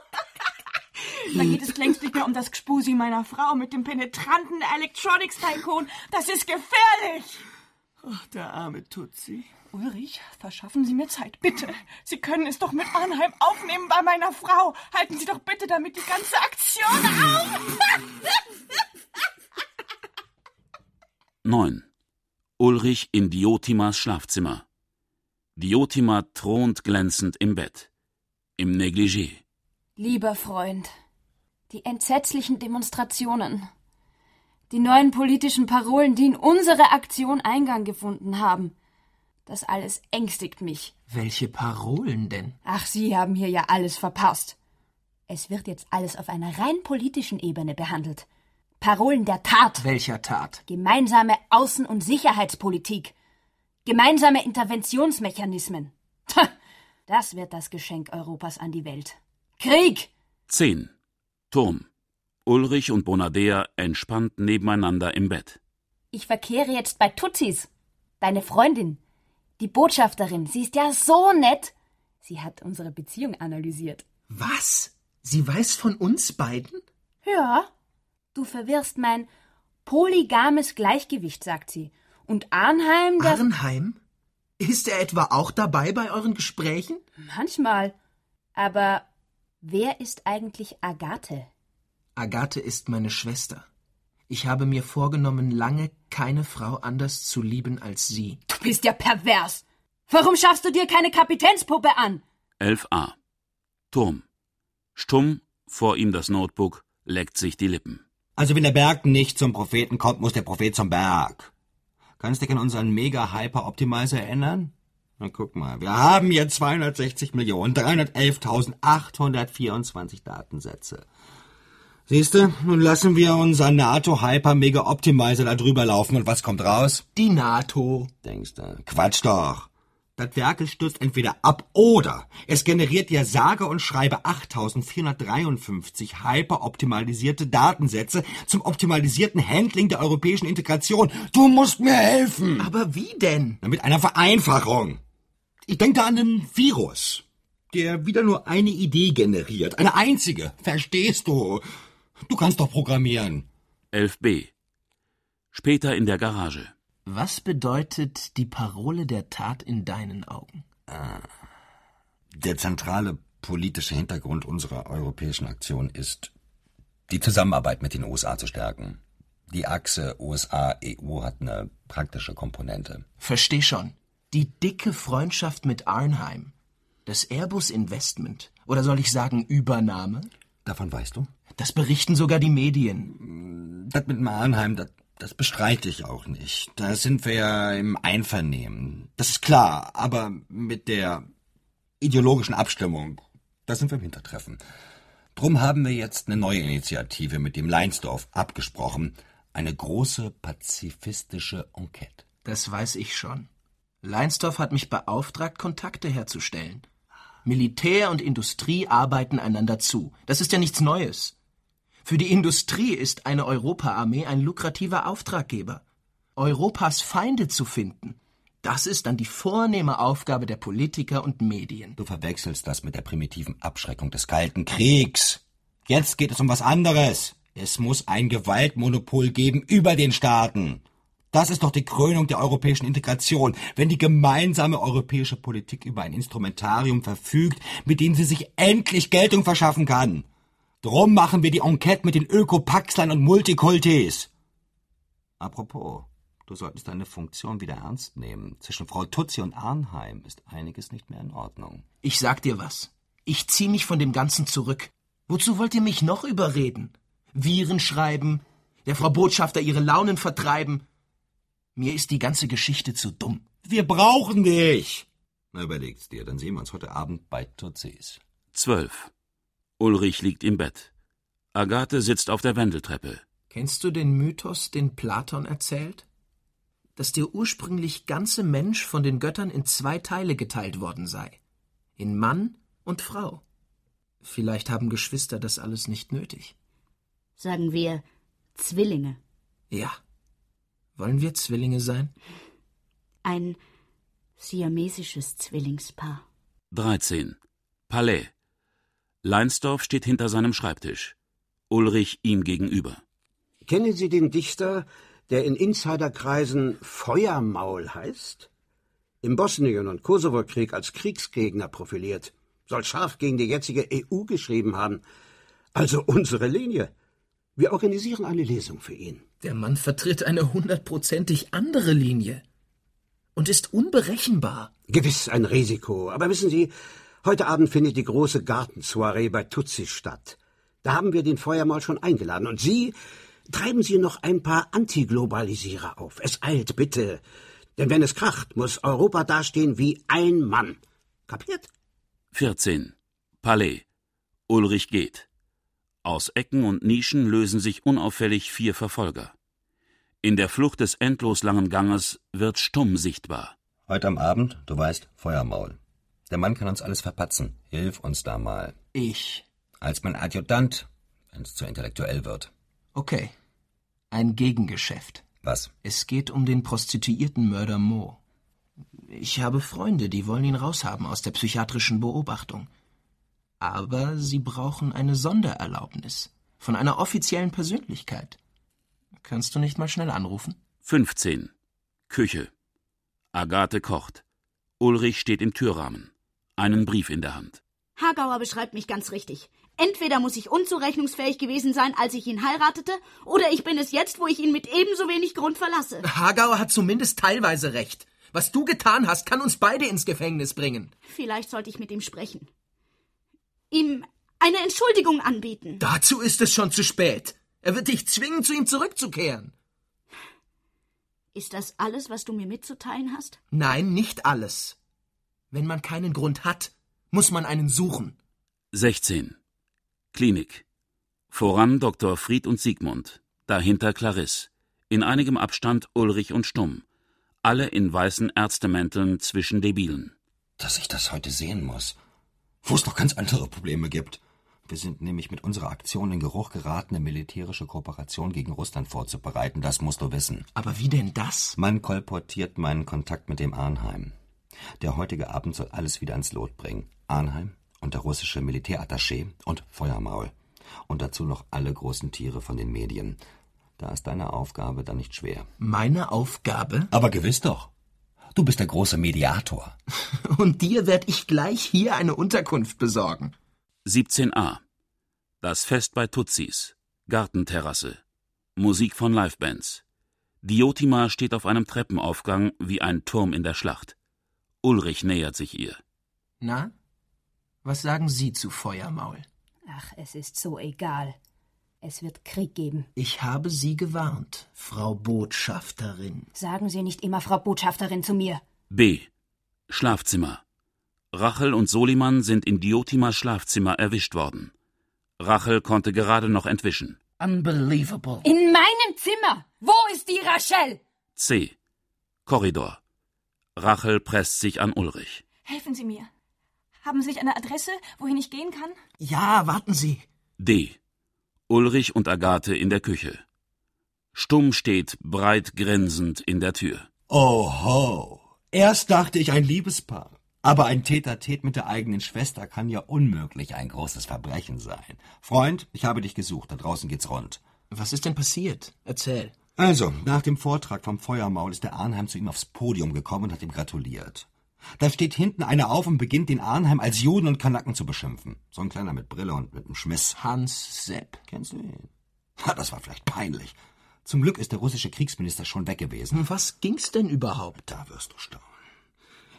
Da geht es längst nicht mehr um das Gspusi meiner Frau mit dem penetranten Electronics-Tycoon. Das ist gefährlich. Ach, der arme Tutsi. Ulrich, verschaffen Sie mir Zeit, bitte. Sie können es doch mit Arnheim aufnehmen bei meiner Frau. Halten Sie doch bitte damit die ganze Aktion auf. 9. Ulrich in Diotimas Schlafzimmer. Diotima thront glänzend im Bett. Im Negligé. Lieber Freund, die entsetzlichen Demonstrationen, die neuen politischen Parolen, die in unsere Aktion Eingang gefunden haben, das alles ängstigt mich. Welche Parolen denn? Ach, Sie haben hier ja alles verpasst. Es wird jetzt alles auf einer rein politischen Ebene behandelt. Parolen der Tat. Welcher Tat? Gemeinsame Außen- und Sicherheitspolitik. Gemeinsame Interventionsmechanismen. Tja, Das wird das Geschenk Europas an die Welt. Krieg! 10. Turm. Ulrich und Bonadea entspannt nebeneinander im Bett. Ich verkehre jetzt bei Tutsis. Deine Freundin. Die Botschafterin. Sie ist ja so nett. Sie hat unsere Beziehung analysiert. Was? Sie weiß von uns beiden? Ja. Du verwirrst mein polygames Gleichgewicht, sagt sie. Und Arnheim, der. Arnheim? Ist er etwa auch dabei bei euren Gesprächen? Manchmal. Aber wer ist eigentlich Agathe? Agathe ist meine Schwester. Ich habe mir vorgenommen, lange keine Frau anders zu lieben als sie. Du bist ja pervers. Warum schaffst du dir keine Kapitänspuppe an? 11a. Turm. Stumm, vor ihm das Notebook, leckt sich die Lippen. Also wenn der Berg nicht zum Propheten kommt, muss der Prophet zum Berg. Kannst du dich an unseren Mega-Hyper-Optimizer erinnern? Na guck mal, wir haben hier 260.311.824 Datensätze. Siehste, nun lassen wir unser NATO Hyper Mega Optimizer da drüber laufen und was kommt raus? Die NATO. Denkst du? Quatsch doch. Das Werkel stürzt entweder ab oder es generiert dir sage und schreibe 8453 hyperoptimalisierte Datensätze zum optimalisierten Handling der europäischen Integration. Du musst mir helfen. Aber wie denn? Na, mit einer Vereinfachung. Ich denke da an einen Virus, der wieder nur eine Idee generiert. Eine einzige. Verstehst du? Du kannst doch programmieren. 11b. Später in der Garage. Was bedeutet die Parole der Tat in deinen Augen? Der zentrale politische Hintergrund unserer europäischen Aktion ist, die Zusammenarbeit mit den USA zu stärken. Die Achse USA-EU hat eine praktische Komponente. Versteh schon. Die dicke Freundschaft mit Arnheim. Das Airbus Investment. Oder soll ich sagen Übernahme? Davon weißt du? Das berichten sogar die Medien. Das mit Arnheim, das, das bestreite ich auch nicht. Da sind wir ja im Einvernehmen. Das ist klar, aber mit der ideologischen Abstimmung, da sind wir im Hintertreffen. Drum haben wir jetzt eine neue Initiative mit dem Leinsdorf abgesprochen. Eine große pazifistische Enquete. Das weiß ich schon. Leinsdorf hat mich beauftragt, Kontakte herzustellen. Militär und Industrie arbeiten einander zu. Das ist ja nichts Neues. Für die Industrie ist eine Europaarmee ein lukrativer Auftraggeber. Europas Feinde zu finden, das ist dann die vornehme Aufgabe der Politiker und Medien. Du verwechselst das mit der primitiven Abschreckung des Kalten Kriegs. Jetzt geht es um was anderes. Es muss ein Gewaltmonopol geben über den Staaten. Das ist doch die Krönung der europäischen Integration, wenn die gemeinsame europäische Politik über ein Instrumentarium verfügt, mit dem sie sich endlich Geltung verschaffen kann. Drum machen wir die Enquete mit den Ökopaxlern und Multikultis. Apropos, du solltest deine Funktion wieder ernst nehmen. Zwischen Frau Tutzi und Arnheim ist einiges nicht mehr in Ordnung. Ich sag dir was. Ich zieh mich von dem Ganzen zurück. Wozu wollt ihr mich noch überreden? Viren schreiben, der Frau Botschafter ihre Launen vertreiben. Mir ist die ganze Geschichte zu dumm. Wir brauchen dich. Na, überleg's dir, dann sehen wir uns heute Abend bei Tutzis. 12. Ulrich liegt im Bett. Agathe sitzt auf der Wendeltreppe. Kennst du den Mythos, den Platon erzählt? Dass der ursprünglich ganze Mensch von den Göttern in zwei Teile geteilt worden sei. In Mann und Frau. Vielleicht haben Geschwister das alles nicht nötig. Sagen wir Zwillinge. Ja. Wollen wir Zwillinge sein? Ein siamesisches Zwillingspaar. 13. Palais. Leinsdorf steht hinter seinem Schreibtisch. Ulrich ihm gegenüber. Kennen Sie den Dichter, der in Insiderkreisen Feuermaul heißt? Im Bosnien- und Kosovo-Krieg als Kriegsgegner profiliert, soll scharf gegen die jetzige EU geschrieben haben. Also unsere Linie. Wir organisieren eine Lesung für ihn. Der Mann vertritt eine hundertprozentig andere Linie und ist unberechenbar. Gewiss ein Risiko, aber wissen Sie, heute Abend findet die große Gartensoiree bei Tutsi statt. Da haben wir den Feuermaul schon eingeladen und Sie treiben Sie noch ein paar Antiglobalisierer auf. Es eilt bitte, denn wenn es kracht, muss Europa dastehen wie ein Mann. Kapiert? 14. Palais. Ulrich geht. Aus Ecken und Nischen lösen sich unauffällig vier Verfolger. In der Flucht des endlos langen Ganges wird Stumm sichtbar. Heute am Abend, du weißt, Feuermaul. Der Mann kann uns alles verpatzen. Hilf uns da mal. Ich. Als mein Adjutant, wenn es zu intellektuell wird. Okay. Ein Gegengeschäft. Was? Es geht um den Prostituiertenmörder Mo. Ich habe Freunde, die wollen ihn raushaben aus der psychiatrischen Beobachtung. Aber sie brauchen eine Sondererlaubnis von einer offiziellen Persönlichkeit. Kannst du nicht mal schnell anrufen? 15. Küche. Agathe kocht. Ulrich steht im Türrahmen. Einen Brief in der Hand. Hagauer beschreibt mich ganz richtig. Entweder muss ich unzurechnungsfähig gewesen sein, als ich ihn heiratete, oder ich bin es jetzt, wo ich ihn mit ebenso wenig Grund verlasse. Hagauer hat zumindest teilweise recht. Was du getan hast, kann uns beide ins Gefängnis bringen. Vielleicht sollte ich mit ihm sprechen. Ihm eine Entschuldigung anbieten. Dazu ist es schon zu spät. Er wird dich zwingen, zu ihm zurückzukehren. Ist das alles, was du mir mitzuteilen hast? Nein, nicht alles. Wenn man keinen Grund hat, muss man einen suchen. 16. Klinik. Voran Dr. Fried und Siegmund, dahinter Clarisse, in einigem Abstand Ulrich und Stumm, alle in weißen Ärztemänteln zwischen Debilen. Dass ich das heute sehen muss, wo es noch ganz andere Probleme gibt. Wir sind nämlich mit unserer Aktion in Geruch geraten, eine militärische Kooperation gegen Russland vorzubereiten. Das musst du wissen. Aber wie denn das? Man kolportiert meinen Kontakt mit dem Arnheim. Der heutige Abend soll alles wieder ans Lot bringen. Arnheim und der russische Militärattaché und Feuermaul. Und dazu noch alle großen Tiere von den Medien. Da ist deine Aufgabe dann nicht schwer. Meine Aufgabe? Aber gewiss doch. Du bist der große Mediator. Und dir werd ich gleich hier eine Unterkunft besorgen. 17a. Das Fest bei Tutsis. Gartenterrasse. Musik von Livebands. Diotima steht auf einem Treppenaufgang wie ein Turm in der Schlacht. Ulrich nähert sich ihr. Na? Was sagen Sie zu Feuermaul? Ach, es ist so egal. Es wird Krieg geben. Ich habe Sie gewarnt, Frau Botschafterin. Sagen Sie nicht immer Frau Botschafterin zu mir. B. Schlafzimmer. Rachel und Soliman sind in Diotimas Schlafzimmer erwischt worden. Rachel konnte gerade noch entwischen. Unbelievable. In meinem Zimmer. Wo ist die Rachel? C. Korridor. Rachel presst sich an Ulrich. Helfen Sie mir. Haben Sie nicht eine Adresse, wohin ich gehen kann? Ja, warten Sie. D. Ulrich und Agathe in der Küche. Stumm steht, breit grinsend, in der Tür. Oho. Erst dachte ich ein Liebespaar. Aber ein Täter-Tät mit der eigenen Schwester kann ja unmöglich ein großes Verbrechen sein. Freund, ich habe dich gesucht. Da draußen geht's rund. Was ist denn passiert? Erzähl. Also, nach dem Vortrag vom Feuermaul ist der Arnheim zu ihm aufs Podium gekommen und hat ihm gratuliert. Da steht hinten einer auf und beginnt den Arnheim als Juden und Kanaken zu beschimpfen. So ein kleiner mit Brille und mit einem Schmiss. Hans Sepp. Kennst du ihn? Ha, das war vielleicht peinlich. Zum Glück ist der russische Kriegsminister schon weg gewesen. Was ging's denn überhaupt? Da wirst du staunen.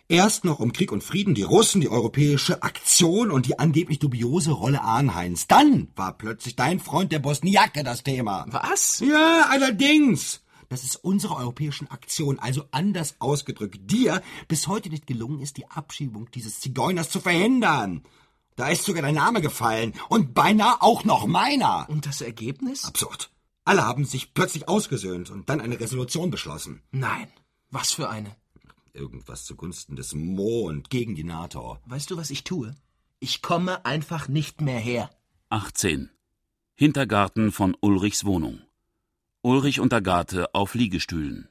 Erst noch um Krieg und Frieden, die Russen, die europäische Aktion und die angeblich dubiose Rolle Arnheims. Dann war plötzlich dein Freund der Bosniake das Thema. Was? Ja, allerdings. Dass es unserer europäischen Aktion, also anders ausgedrückt, dir bis heute nicht gelungen ist, die Abschiebung dieses Zigeuners zu verhindern. Da ist sogar dein Name gefallen und beinahe auch noch meiner. Und das Ergebnis? Absurd. Alle haben sich plötzlich ausgesöhnt und dann eine Resolution beschlossen. Nein. Was für eine? Irgendwas zugunsten des Mo und gegen die NATO. Weißt du, was ich tue? Ich komme einfach nicht mehr her. 18. Hintergarten von Ulrichs Wohnung. Ulrich und Agathe auf Liegestühlen.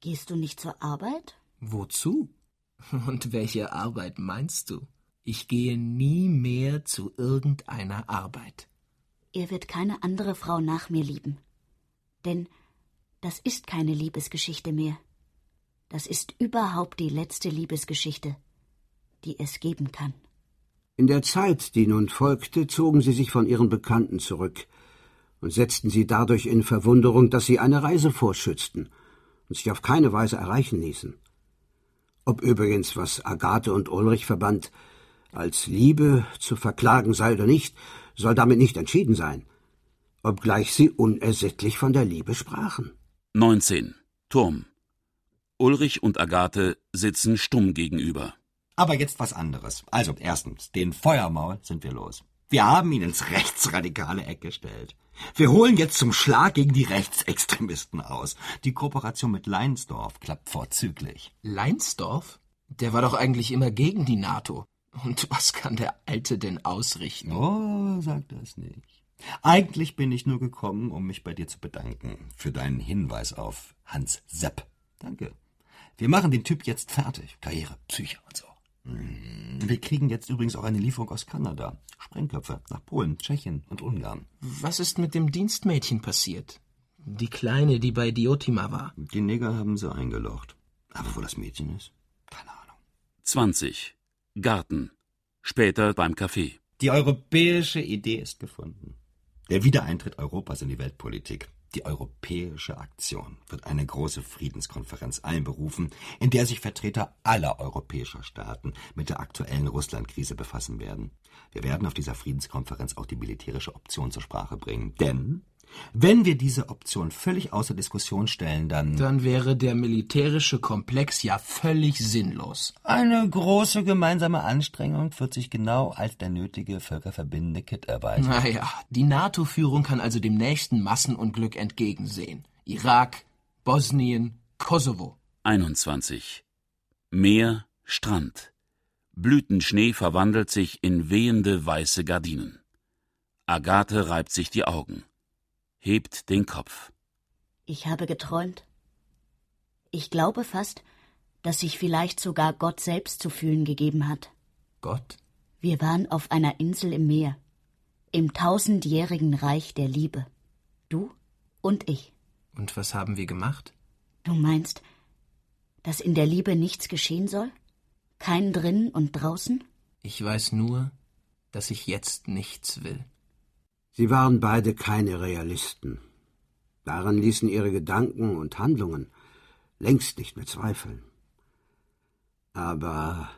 Gehst du nicht zur Arbeit? Wozu? Und welche Arbeit meinst du? Ich gehe nie mehr zu irgendeiner Arbeit. Er wird keine andere Frau nach mir lieben. Denn das ist keine Liebesgeschichte mehr. Das ist überhaupt die letzte Liebesgeschichte, die es geben kann. In der Zeit, die nun folgte, zogen sie sich von ihren Bekannten zurück und setzten sie dadurch in Verwunderung, dass sie eine Reise vorschützten und sich auf keine Weise erreichen ließen. Ob übrigens, was Agathe und Ulrich verband, als Liebe zu verklagen sei oder nicht, soll damit nicht entschieden sein, obgleich sie unersättlich von der Liebe sprachen. 19. Turm. Ulrich und Agathe sitzen stumm gegenüber. Aber jetzt was anderes. Also, erstens, den Feuermaul sind wir los. Wir haben ihn ins rechtsradikale Eck gestellt. Wir holen jetzt zum Schlag gegen die Rechtsextremisten aus. Die Kooperation mit Leinsdorf klappt vorzüglich. Leinsdorf? Der war doch eigentlich immer gegen die NATO. Und was kann der Alte denn ausrichten? Oh, sag das nicht. Eigentlich bin ich nur gekommen, um mich bei dir zu bedanken für deinen Hinweis auf Hans Sepp. Danke. Wir machen den Typ jetzt fertig. Karriere, Psyche und so. Hm. Wir kriegen jetzt übrigens auch eine Lieferung aus Kanada. Sprengköpfe nach Polen, Tschechien und Ungarn. Was ist mit dem Dienstmädchen passiert? Die Kleine, die bei Diotima war. Die Neger haben sie eingelocht. Aber wo das Mädchen ist? Keine Ahnung. 20. Garten. Später beim Café. Die europäische Idee ist gefunden. Der Wiedereintritt Europas in die Weltpolitik. Die europäische Aktion wird eine große Friedenskonferenz einberufen, in der sich Vertreter aller europäischer Staaten mit der aktuellen Russlandkrise befassen werden. Wir werden auf dieser Friedenskonferenz auch die militärische Option zur Sprache bringen. Denn wenn wir diese Option völlig außer Diskussion stellen, dann. Dann wäre der militärische Komplex ja völlig sinnlos. Eine große gemeinsame Anstrengung wird sich genau als der nötige völkerverbindende Kit erweisen. Naja, die NATO-Führung kann also dem nächsten Massenunglück entgegensehen. Irak, Bosnien, Kosovo. 21. Meer, Strand. Blütenschnee verwandelt sich in wehende weiße Gardinen. Agathe reibt sich die Augen hebt den Kopf. Ich habe geträumt. Ich glaube fast, dass sich vielleicht sogar Gott selbst zu fühlen gegeben hat. Gott? Wir waren auf einer Insel im Meer, im tausendjährigen Reich der Liebe. Du und ich. Und was haben wir gemacht? Du meinst, dass in der Liebe nichts geschehen soll? Kein drinnen und draußen? Ich weiß nur, dass ich jetzt nichts will. Sie waren beide keine Realisten. Daran ließen ihre Gedanken und Handlungen längst nicht mehr zweifeln. Aber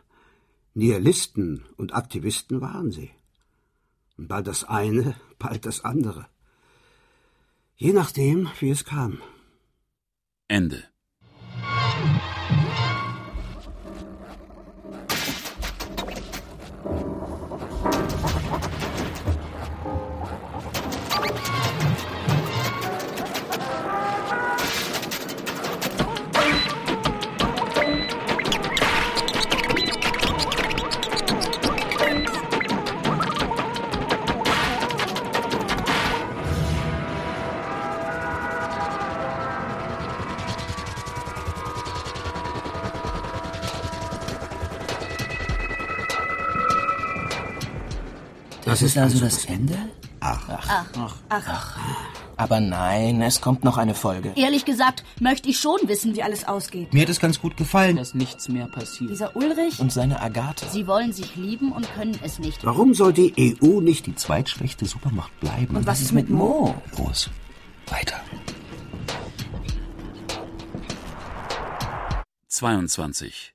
Nihilisten und Aktivisten waren sie. Und bald das eine, bald das andere. Je nachdem, wie es kam. Ende. Das ist also das Ende? Ach. Ach, ach, ach. Aber nein, es kommt noch eine Folge. Ehrlich gesagt, möchte ich schon wissen, wie alles ausgeht. Mir hat es ganz gut gefallen. Dass nichts mehr passiert. Dieser Ulrich? Und seine Agathe. Sie wollen sich lieben und können es nicht. Warum soll die EU nicht Die zweitschwächste Supermacht bleiben. Und was ist mit Mo? Los, weiter. 22.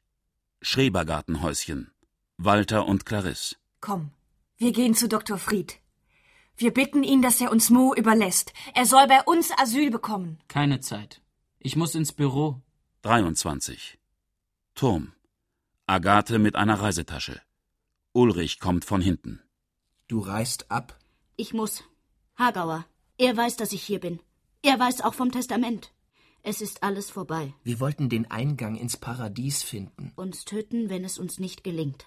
Schrebergartenhäuschen. Walter und Clarisse. Komm, wir gehen zu Dr. Fried. Wir bitten ihn, dass er uns Mo überlässt. Er soll bei uns Asyl bekommen. Keine Zeit. Ich muss ins Büro. 23. Turm. Agathe mit einer Reisetasche. Ulrich kommt von hinten. Du reist ab? Ich muss. Hagauer. Er weiß, dass ich hier bin. Er weiß auch vom Testament. Es ist alles vorbei. Wir wollten den Eingang ins Paradies finden. Uns töten, wenn es uns nicht gelingt.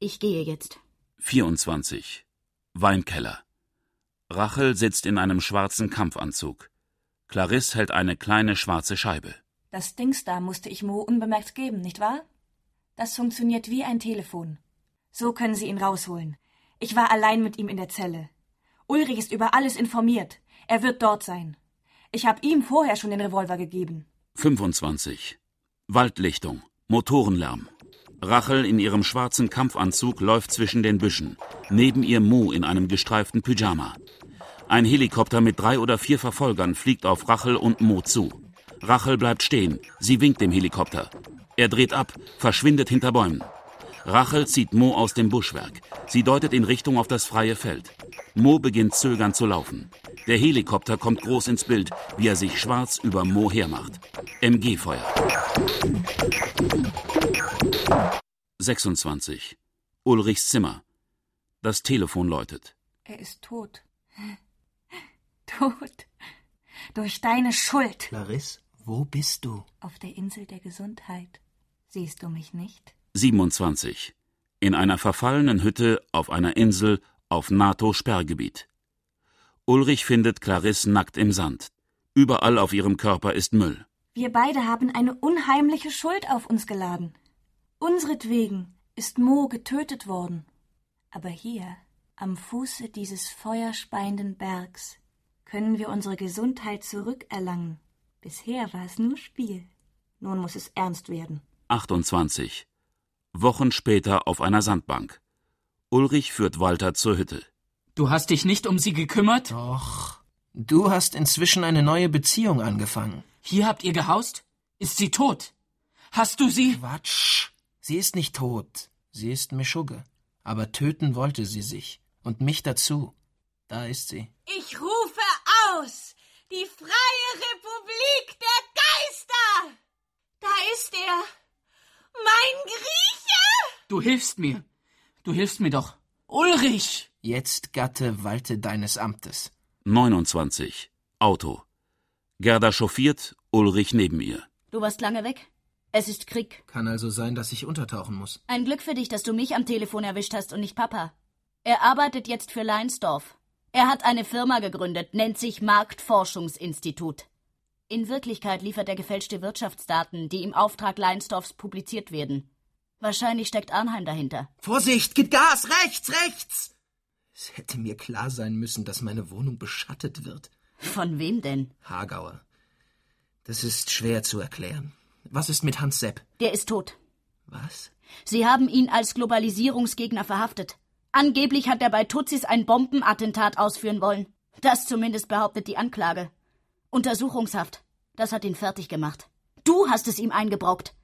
Ich gehe jetzt. 24. Weinkeller. Rachel sitzt in einem schwarzen Kampfanzug. Clarisse hält eine kleine schwarze Scheibe. Das Dings da musste ich Mo unbemerkt geben, nicht wahr? Das funktioniert wie ein Telefon. So können Sie ihn rausholen. Ich war allein mit ihm in der Zelle. Ulrich ist über alles informiert. Er wird dort sein. Ich habe ihm vorher schon den Revolver gegeben. 25. Waldlichtung. Motorenlärm. Rachel in ihrem schwarzen Kampfanzug läuft zwischen den Büschen. Neben ihr Mo in einem gestreiften Pyjama. Ein Helikopter mit drei oder vier Verfolgern fliegt auf Rachel und Mo zu. Rachel bleibt stehen. Sie winkt dem Helikopter. Er dreht ab, verschwindet hinter Bäumen. Rachel zieht Mo aus dem Buschwerk. Sie deutet in Richtung auf das freie Feld. Mo beginnt zögernd zu laufen. Der Helikopter kommt groß ins Bild, wie er sich schwarz über Mo hermacht. MG-Feuer. 26. Ulrichs Zimmer. Das Telefon läutet. Er ist tot. Tot. Durch deine Schuld. Clarisse, wo bist du? Auf der Insel der Gesundheit. Siehst du mich nicht? 27. In einer verfallenen Hütte auf einer Insel auf NATO-Sperrgebiet. Ulrich findet Clarisse nackt im Sand. Überall auf ihrem Körper ist Müll. Wir beide haben eine unheimliche Schuld auf uns geladen. Unseretwegen ist Mo getötet worden. Aber hier, am Fuße dieses feuerspeienden Bergs, können wir unsere Gesundheit zurückerlangen. Bisher war es nur Spiel. Nun muss es ernst werden. 28. Wochen später auf einer Sandbank. Ulrich führt Walter zur Hütte. Du hast dich nicht um sie gekümmert? Doch. Du hast inzwischen eine neue Beziehung angefangen. Hier habt ihr gehaust? Ist sie tot? Hast du sie? Quatsch. Sie ist nicht tot. Sie ist Meschugge. Aber töten wollte sie sich. Und mich dazu. Da ist sie. Ich rufe aus! Die freie Republik der Geister! Da ist er! Mein Grieche! Du hilfst mir. Du hilfst mir doch. Ulrich! Jetzt, Gatte, walte deines Amtes. 29. Auto. Gerda chauffiert, Ulrich neben ihr. Du warst lange weg. Es ist Krieg. Kann also sein, dass ich untertauchen muss. Ein Glück für dich, dass du mich am Telefon erwischt hast und nicht Papa. Er arbeitet jetzt für Leinsdorf. Er hat eine Firma gegründet, nennt sich Marktforschungsinstitut. In Wirklichkeit liefert er gefälschte Wirtschaftsdaten, die im Auftrag Leinsdorfs publiziert werden. Wahrscheinlich steckt Arnheim dahinter. Vorsicht, gib Gas, rechts, rechts! Es hätte mir klar sein müssen, dass meine Wohnung beschattet wird. Von wem denn? Hagauer. Das ist schwer zu erklären. Was ist mit Hans Sepp? Der ist tot. Was? Sie haben ihn als Globalisierungsgegner verhaftet. Angeblich hat er bei Tutsis ein Bombenattentat ausführen wollen. Das zumindest behauptet die Anklage. Untersuchungshaft. Das hat ihn fertig gemacht. Du hast es ihm eingebrockt.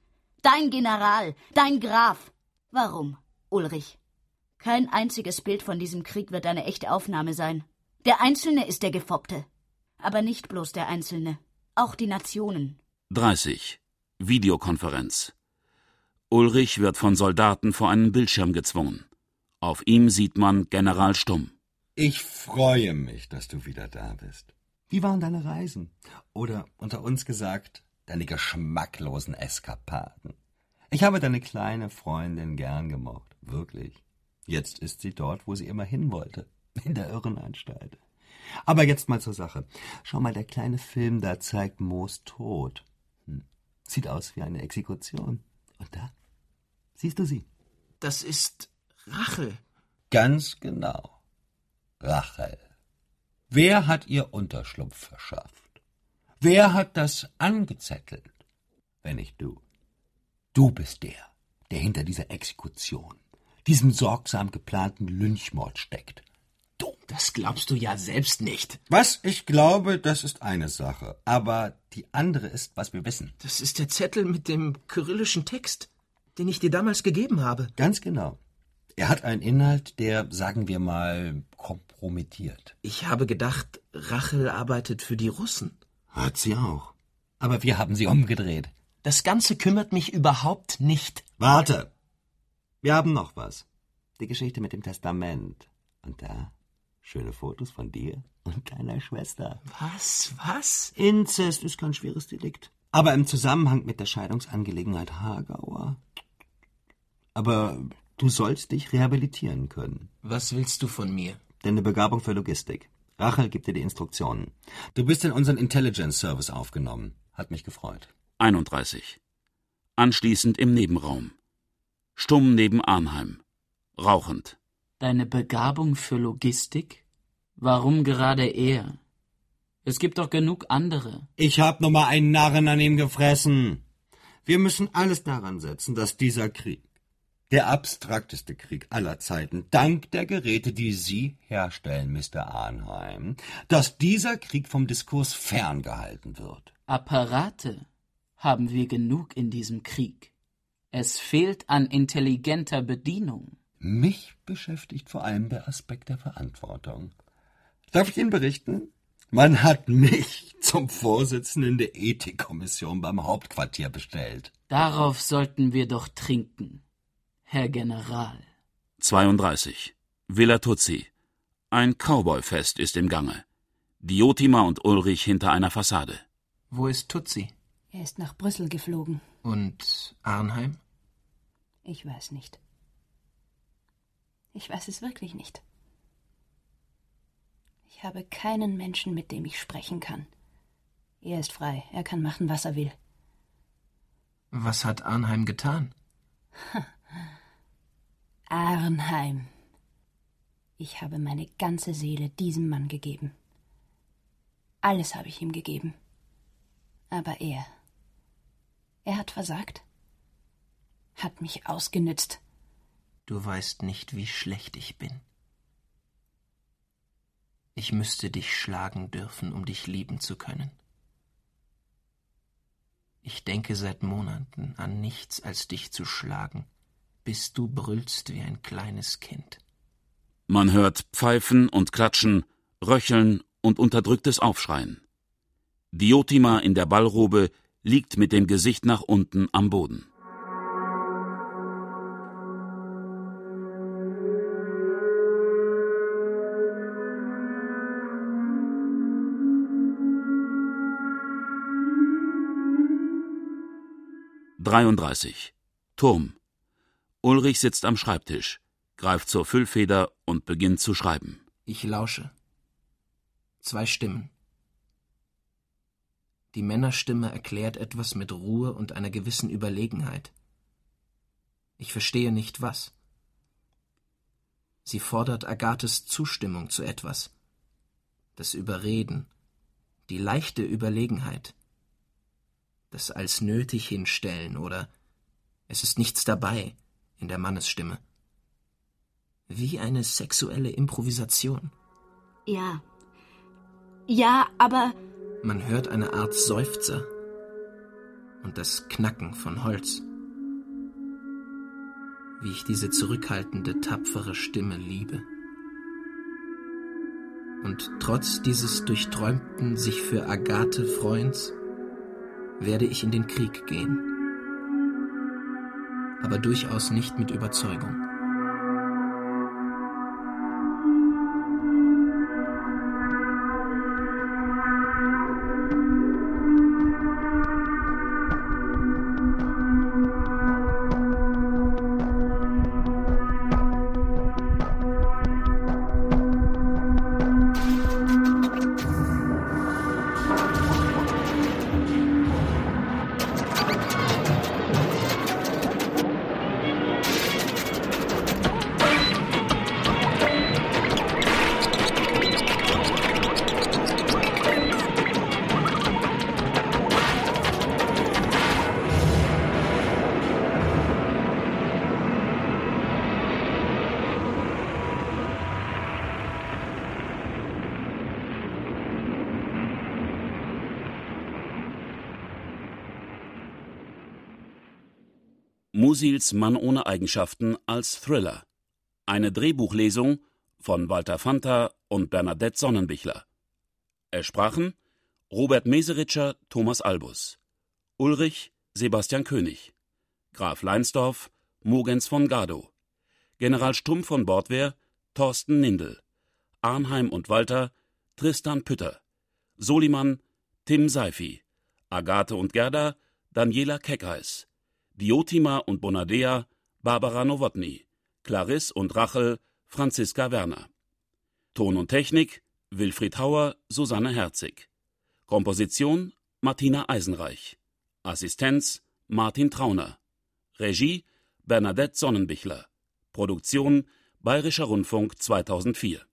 Dein General, dein Graf. Warum, Ulrich? Kein einziges Bild von diesem Krieg wird eine echte Aufnahme sein. Der Einzelne ist der Gefoppte. Aber nicht bloß der Einzelne. Auch die Nationen. 30. Videokonferenz. Ulrich wird von Soldaten vor einen Bildschirm gezwungen. Auf ihm sieht man General Stumm. Ich freue mich, dass du wieder da bist. Wie waren deine Reisen? Oder unter uns gesagt, deine geschmacklosen Eskapaden? Ich habe deine kleine Freundin gern gemocht, wirklich. Jetzt ist sie dort, wo sie immer hin wollte, in der Irrenanstalt. Aber jetzt mal zur Sache. Schau mal, der kleine Film da zeigt Moos Tod. Hm. Sieht aus wie eine Exekution. Und da siehst du sie. Das ist Rachel. Ganz genau. Rachel. Wer hat ihr Unterschlupf verschafft? Wer hat das angezettelt? Wenn nicht du. Du bist der, der hinter dieser Exekution, diesem sorgsam geplanten Lynchmord steckt. Du. Das glaubst du ja selbst nicht. Was ich glaube, das ist eine Sache. Aber die andere ist, was wir wissen. Das ist der Zettel mit dem kyrillischen Text, den ich dir damals gegeben habe. Ganz genau. Er hat einen Inhalt, der, sagen wir mal, kompromittiert. Ich habe gedacht, Rachel arbeitet für die Russen. Hat sie auch. Aber wir haben sie umgedreht. Das Ganze kümmert mich überhaupt nicht. Warte. Wir haben noch was. Die Geschichte mit dem Testament. Und da schöne Fotos von dir und deiner Schwester. Was? Was? Inzest ist kein schweres Delikt. Aber im Zusammenhang mit der Scheidungsangelegenheit Hagauer. Aber du sollst dich rehabilitieren können. Was willst du von mir? Deine Begabung für Logistik. Rachel gibt dir die Instruktionen. Du bist in unseren Intelligence Service aufgenommen. Hat mich gefreut. 31. Anschließend im Nebenraum. Stumm neben Arnheim. Rauchend. Deine Begabung für Logistik? Warum gerade er? Es gibt doch genug andere. Ich hab noch mal einen Narren an ihm gefressen. Wir müssen alles daran setzen, dass dieser Krieg, der abstrakteste Krieg aller Zeiten, dank der Geräte, die Sie herstellen, Mr. Arnheim, dass dieser Krieg vom Diskurs ferngehalten wird. Apparate haben wir genug in diesem Krieg. Es fehlt an intelligenter Bedienung. Mich beschäftigt vor allem der Aspekt der Verantwortung. Darf ich Ihnen berichten? Man hat mich zum Vorsitzenden der Ethikkommission beim Hauptquartier bestellt. Darauf sollten wir doch trinken, Herr General. 32. Villa Tuzzi. Ein Cowboyfest ist im Gange. Diotima und Ulrich hinter einer Fassade. Wo ist Tutsi? Er ist nach Brüssel geflogen. Und Arnheim? Ich weiß nicht. Ich weiß es wirklich nicht. Ich habe keinen Menschen, mit dem ich sprechen kann. Er ist frei. Er kann machen, was er will. Was hat Arnheim getan? Arnheim. Ich habe meine ganze Seele diesem Mann gegeben. Alles habe ich ihm gegeben. Aber er. Er hat versagt. Hat mich ausgenützt. Du weißt nicht, wie schlecht ich bin. Ich müsste dich schlagen dürfen, um dich lieben zu können. Ich denke seit Monaten an nichts, als dich zu schlagen, bis du brüllst wie ein kleines Kind. Man hört Pfeifen und Klatschen, Röcheln und unterdrücktes Aufschreien. Diotima in der Ballrobe liegt mit dem Gesicht nach unten am Boden. Dreiunddreißig. Turm. Ulrich sitzt am Schreibtisch, greift zur Füllfeder und beginnt zu schreiben. Ich lausche. Zwei Stimmen. Die Männerstimme erklärt etwas mit Ruhe und einer gewissen Überlegenheit. Ich verstehe nicht was. Sie fordert Agathes Zustimmung zu etwas. Das Überreden, die leichte Überlegenheit, das als nötig hinstellen oder es ist nichts dabei in der Mannesstimme. Wie eine sexuelle Improvisation. Ja. Ja, aber. Man hört eine Art Seufzer und das Knacken von Holz. Wie ich diese zurückhaltende, tapfere Stimme liebe. Und trotz dieses durchträumten sich für Agathe Freuens werde ich in den Krieg gehen. Aber durchaus nicht mit Überzeugung. Musils Mann ohne Eigenschaften als Thriller. Eine Drehbuchlesung von Walter Fanta und Bernadette Sonnenbichler. Es sprachen Robert Meseritscher, Thomas Albus, Ulrich Sebastian König, Graf Leinsdorf Mogens von Gado, General Stumm von Bordwehr Thorsten Nindel, Arnheim und Walter Tristan Pütter, Soliman Tim Seifi, Agathe und Gerda Daniela Keckreis, Diotima und Bonadea Barbara Nowotny, Clarisse und Rachel Franziska Werner. Ton und Technik Wilfried Hauer, Susanne Herzig. Komposition Martina Eisenreich. Assistenz Martin Trauner. Regie Bernadette Sonnenbichler. Produktion Bayerischer Rundfunk 2004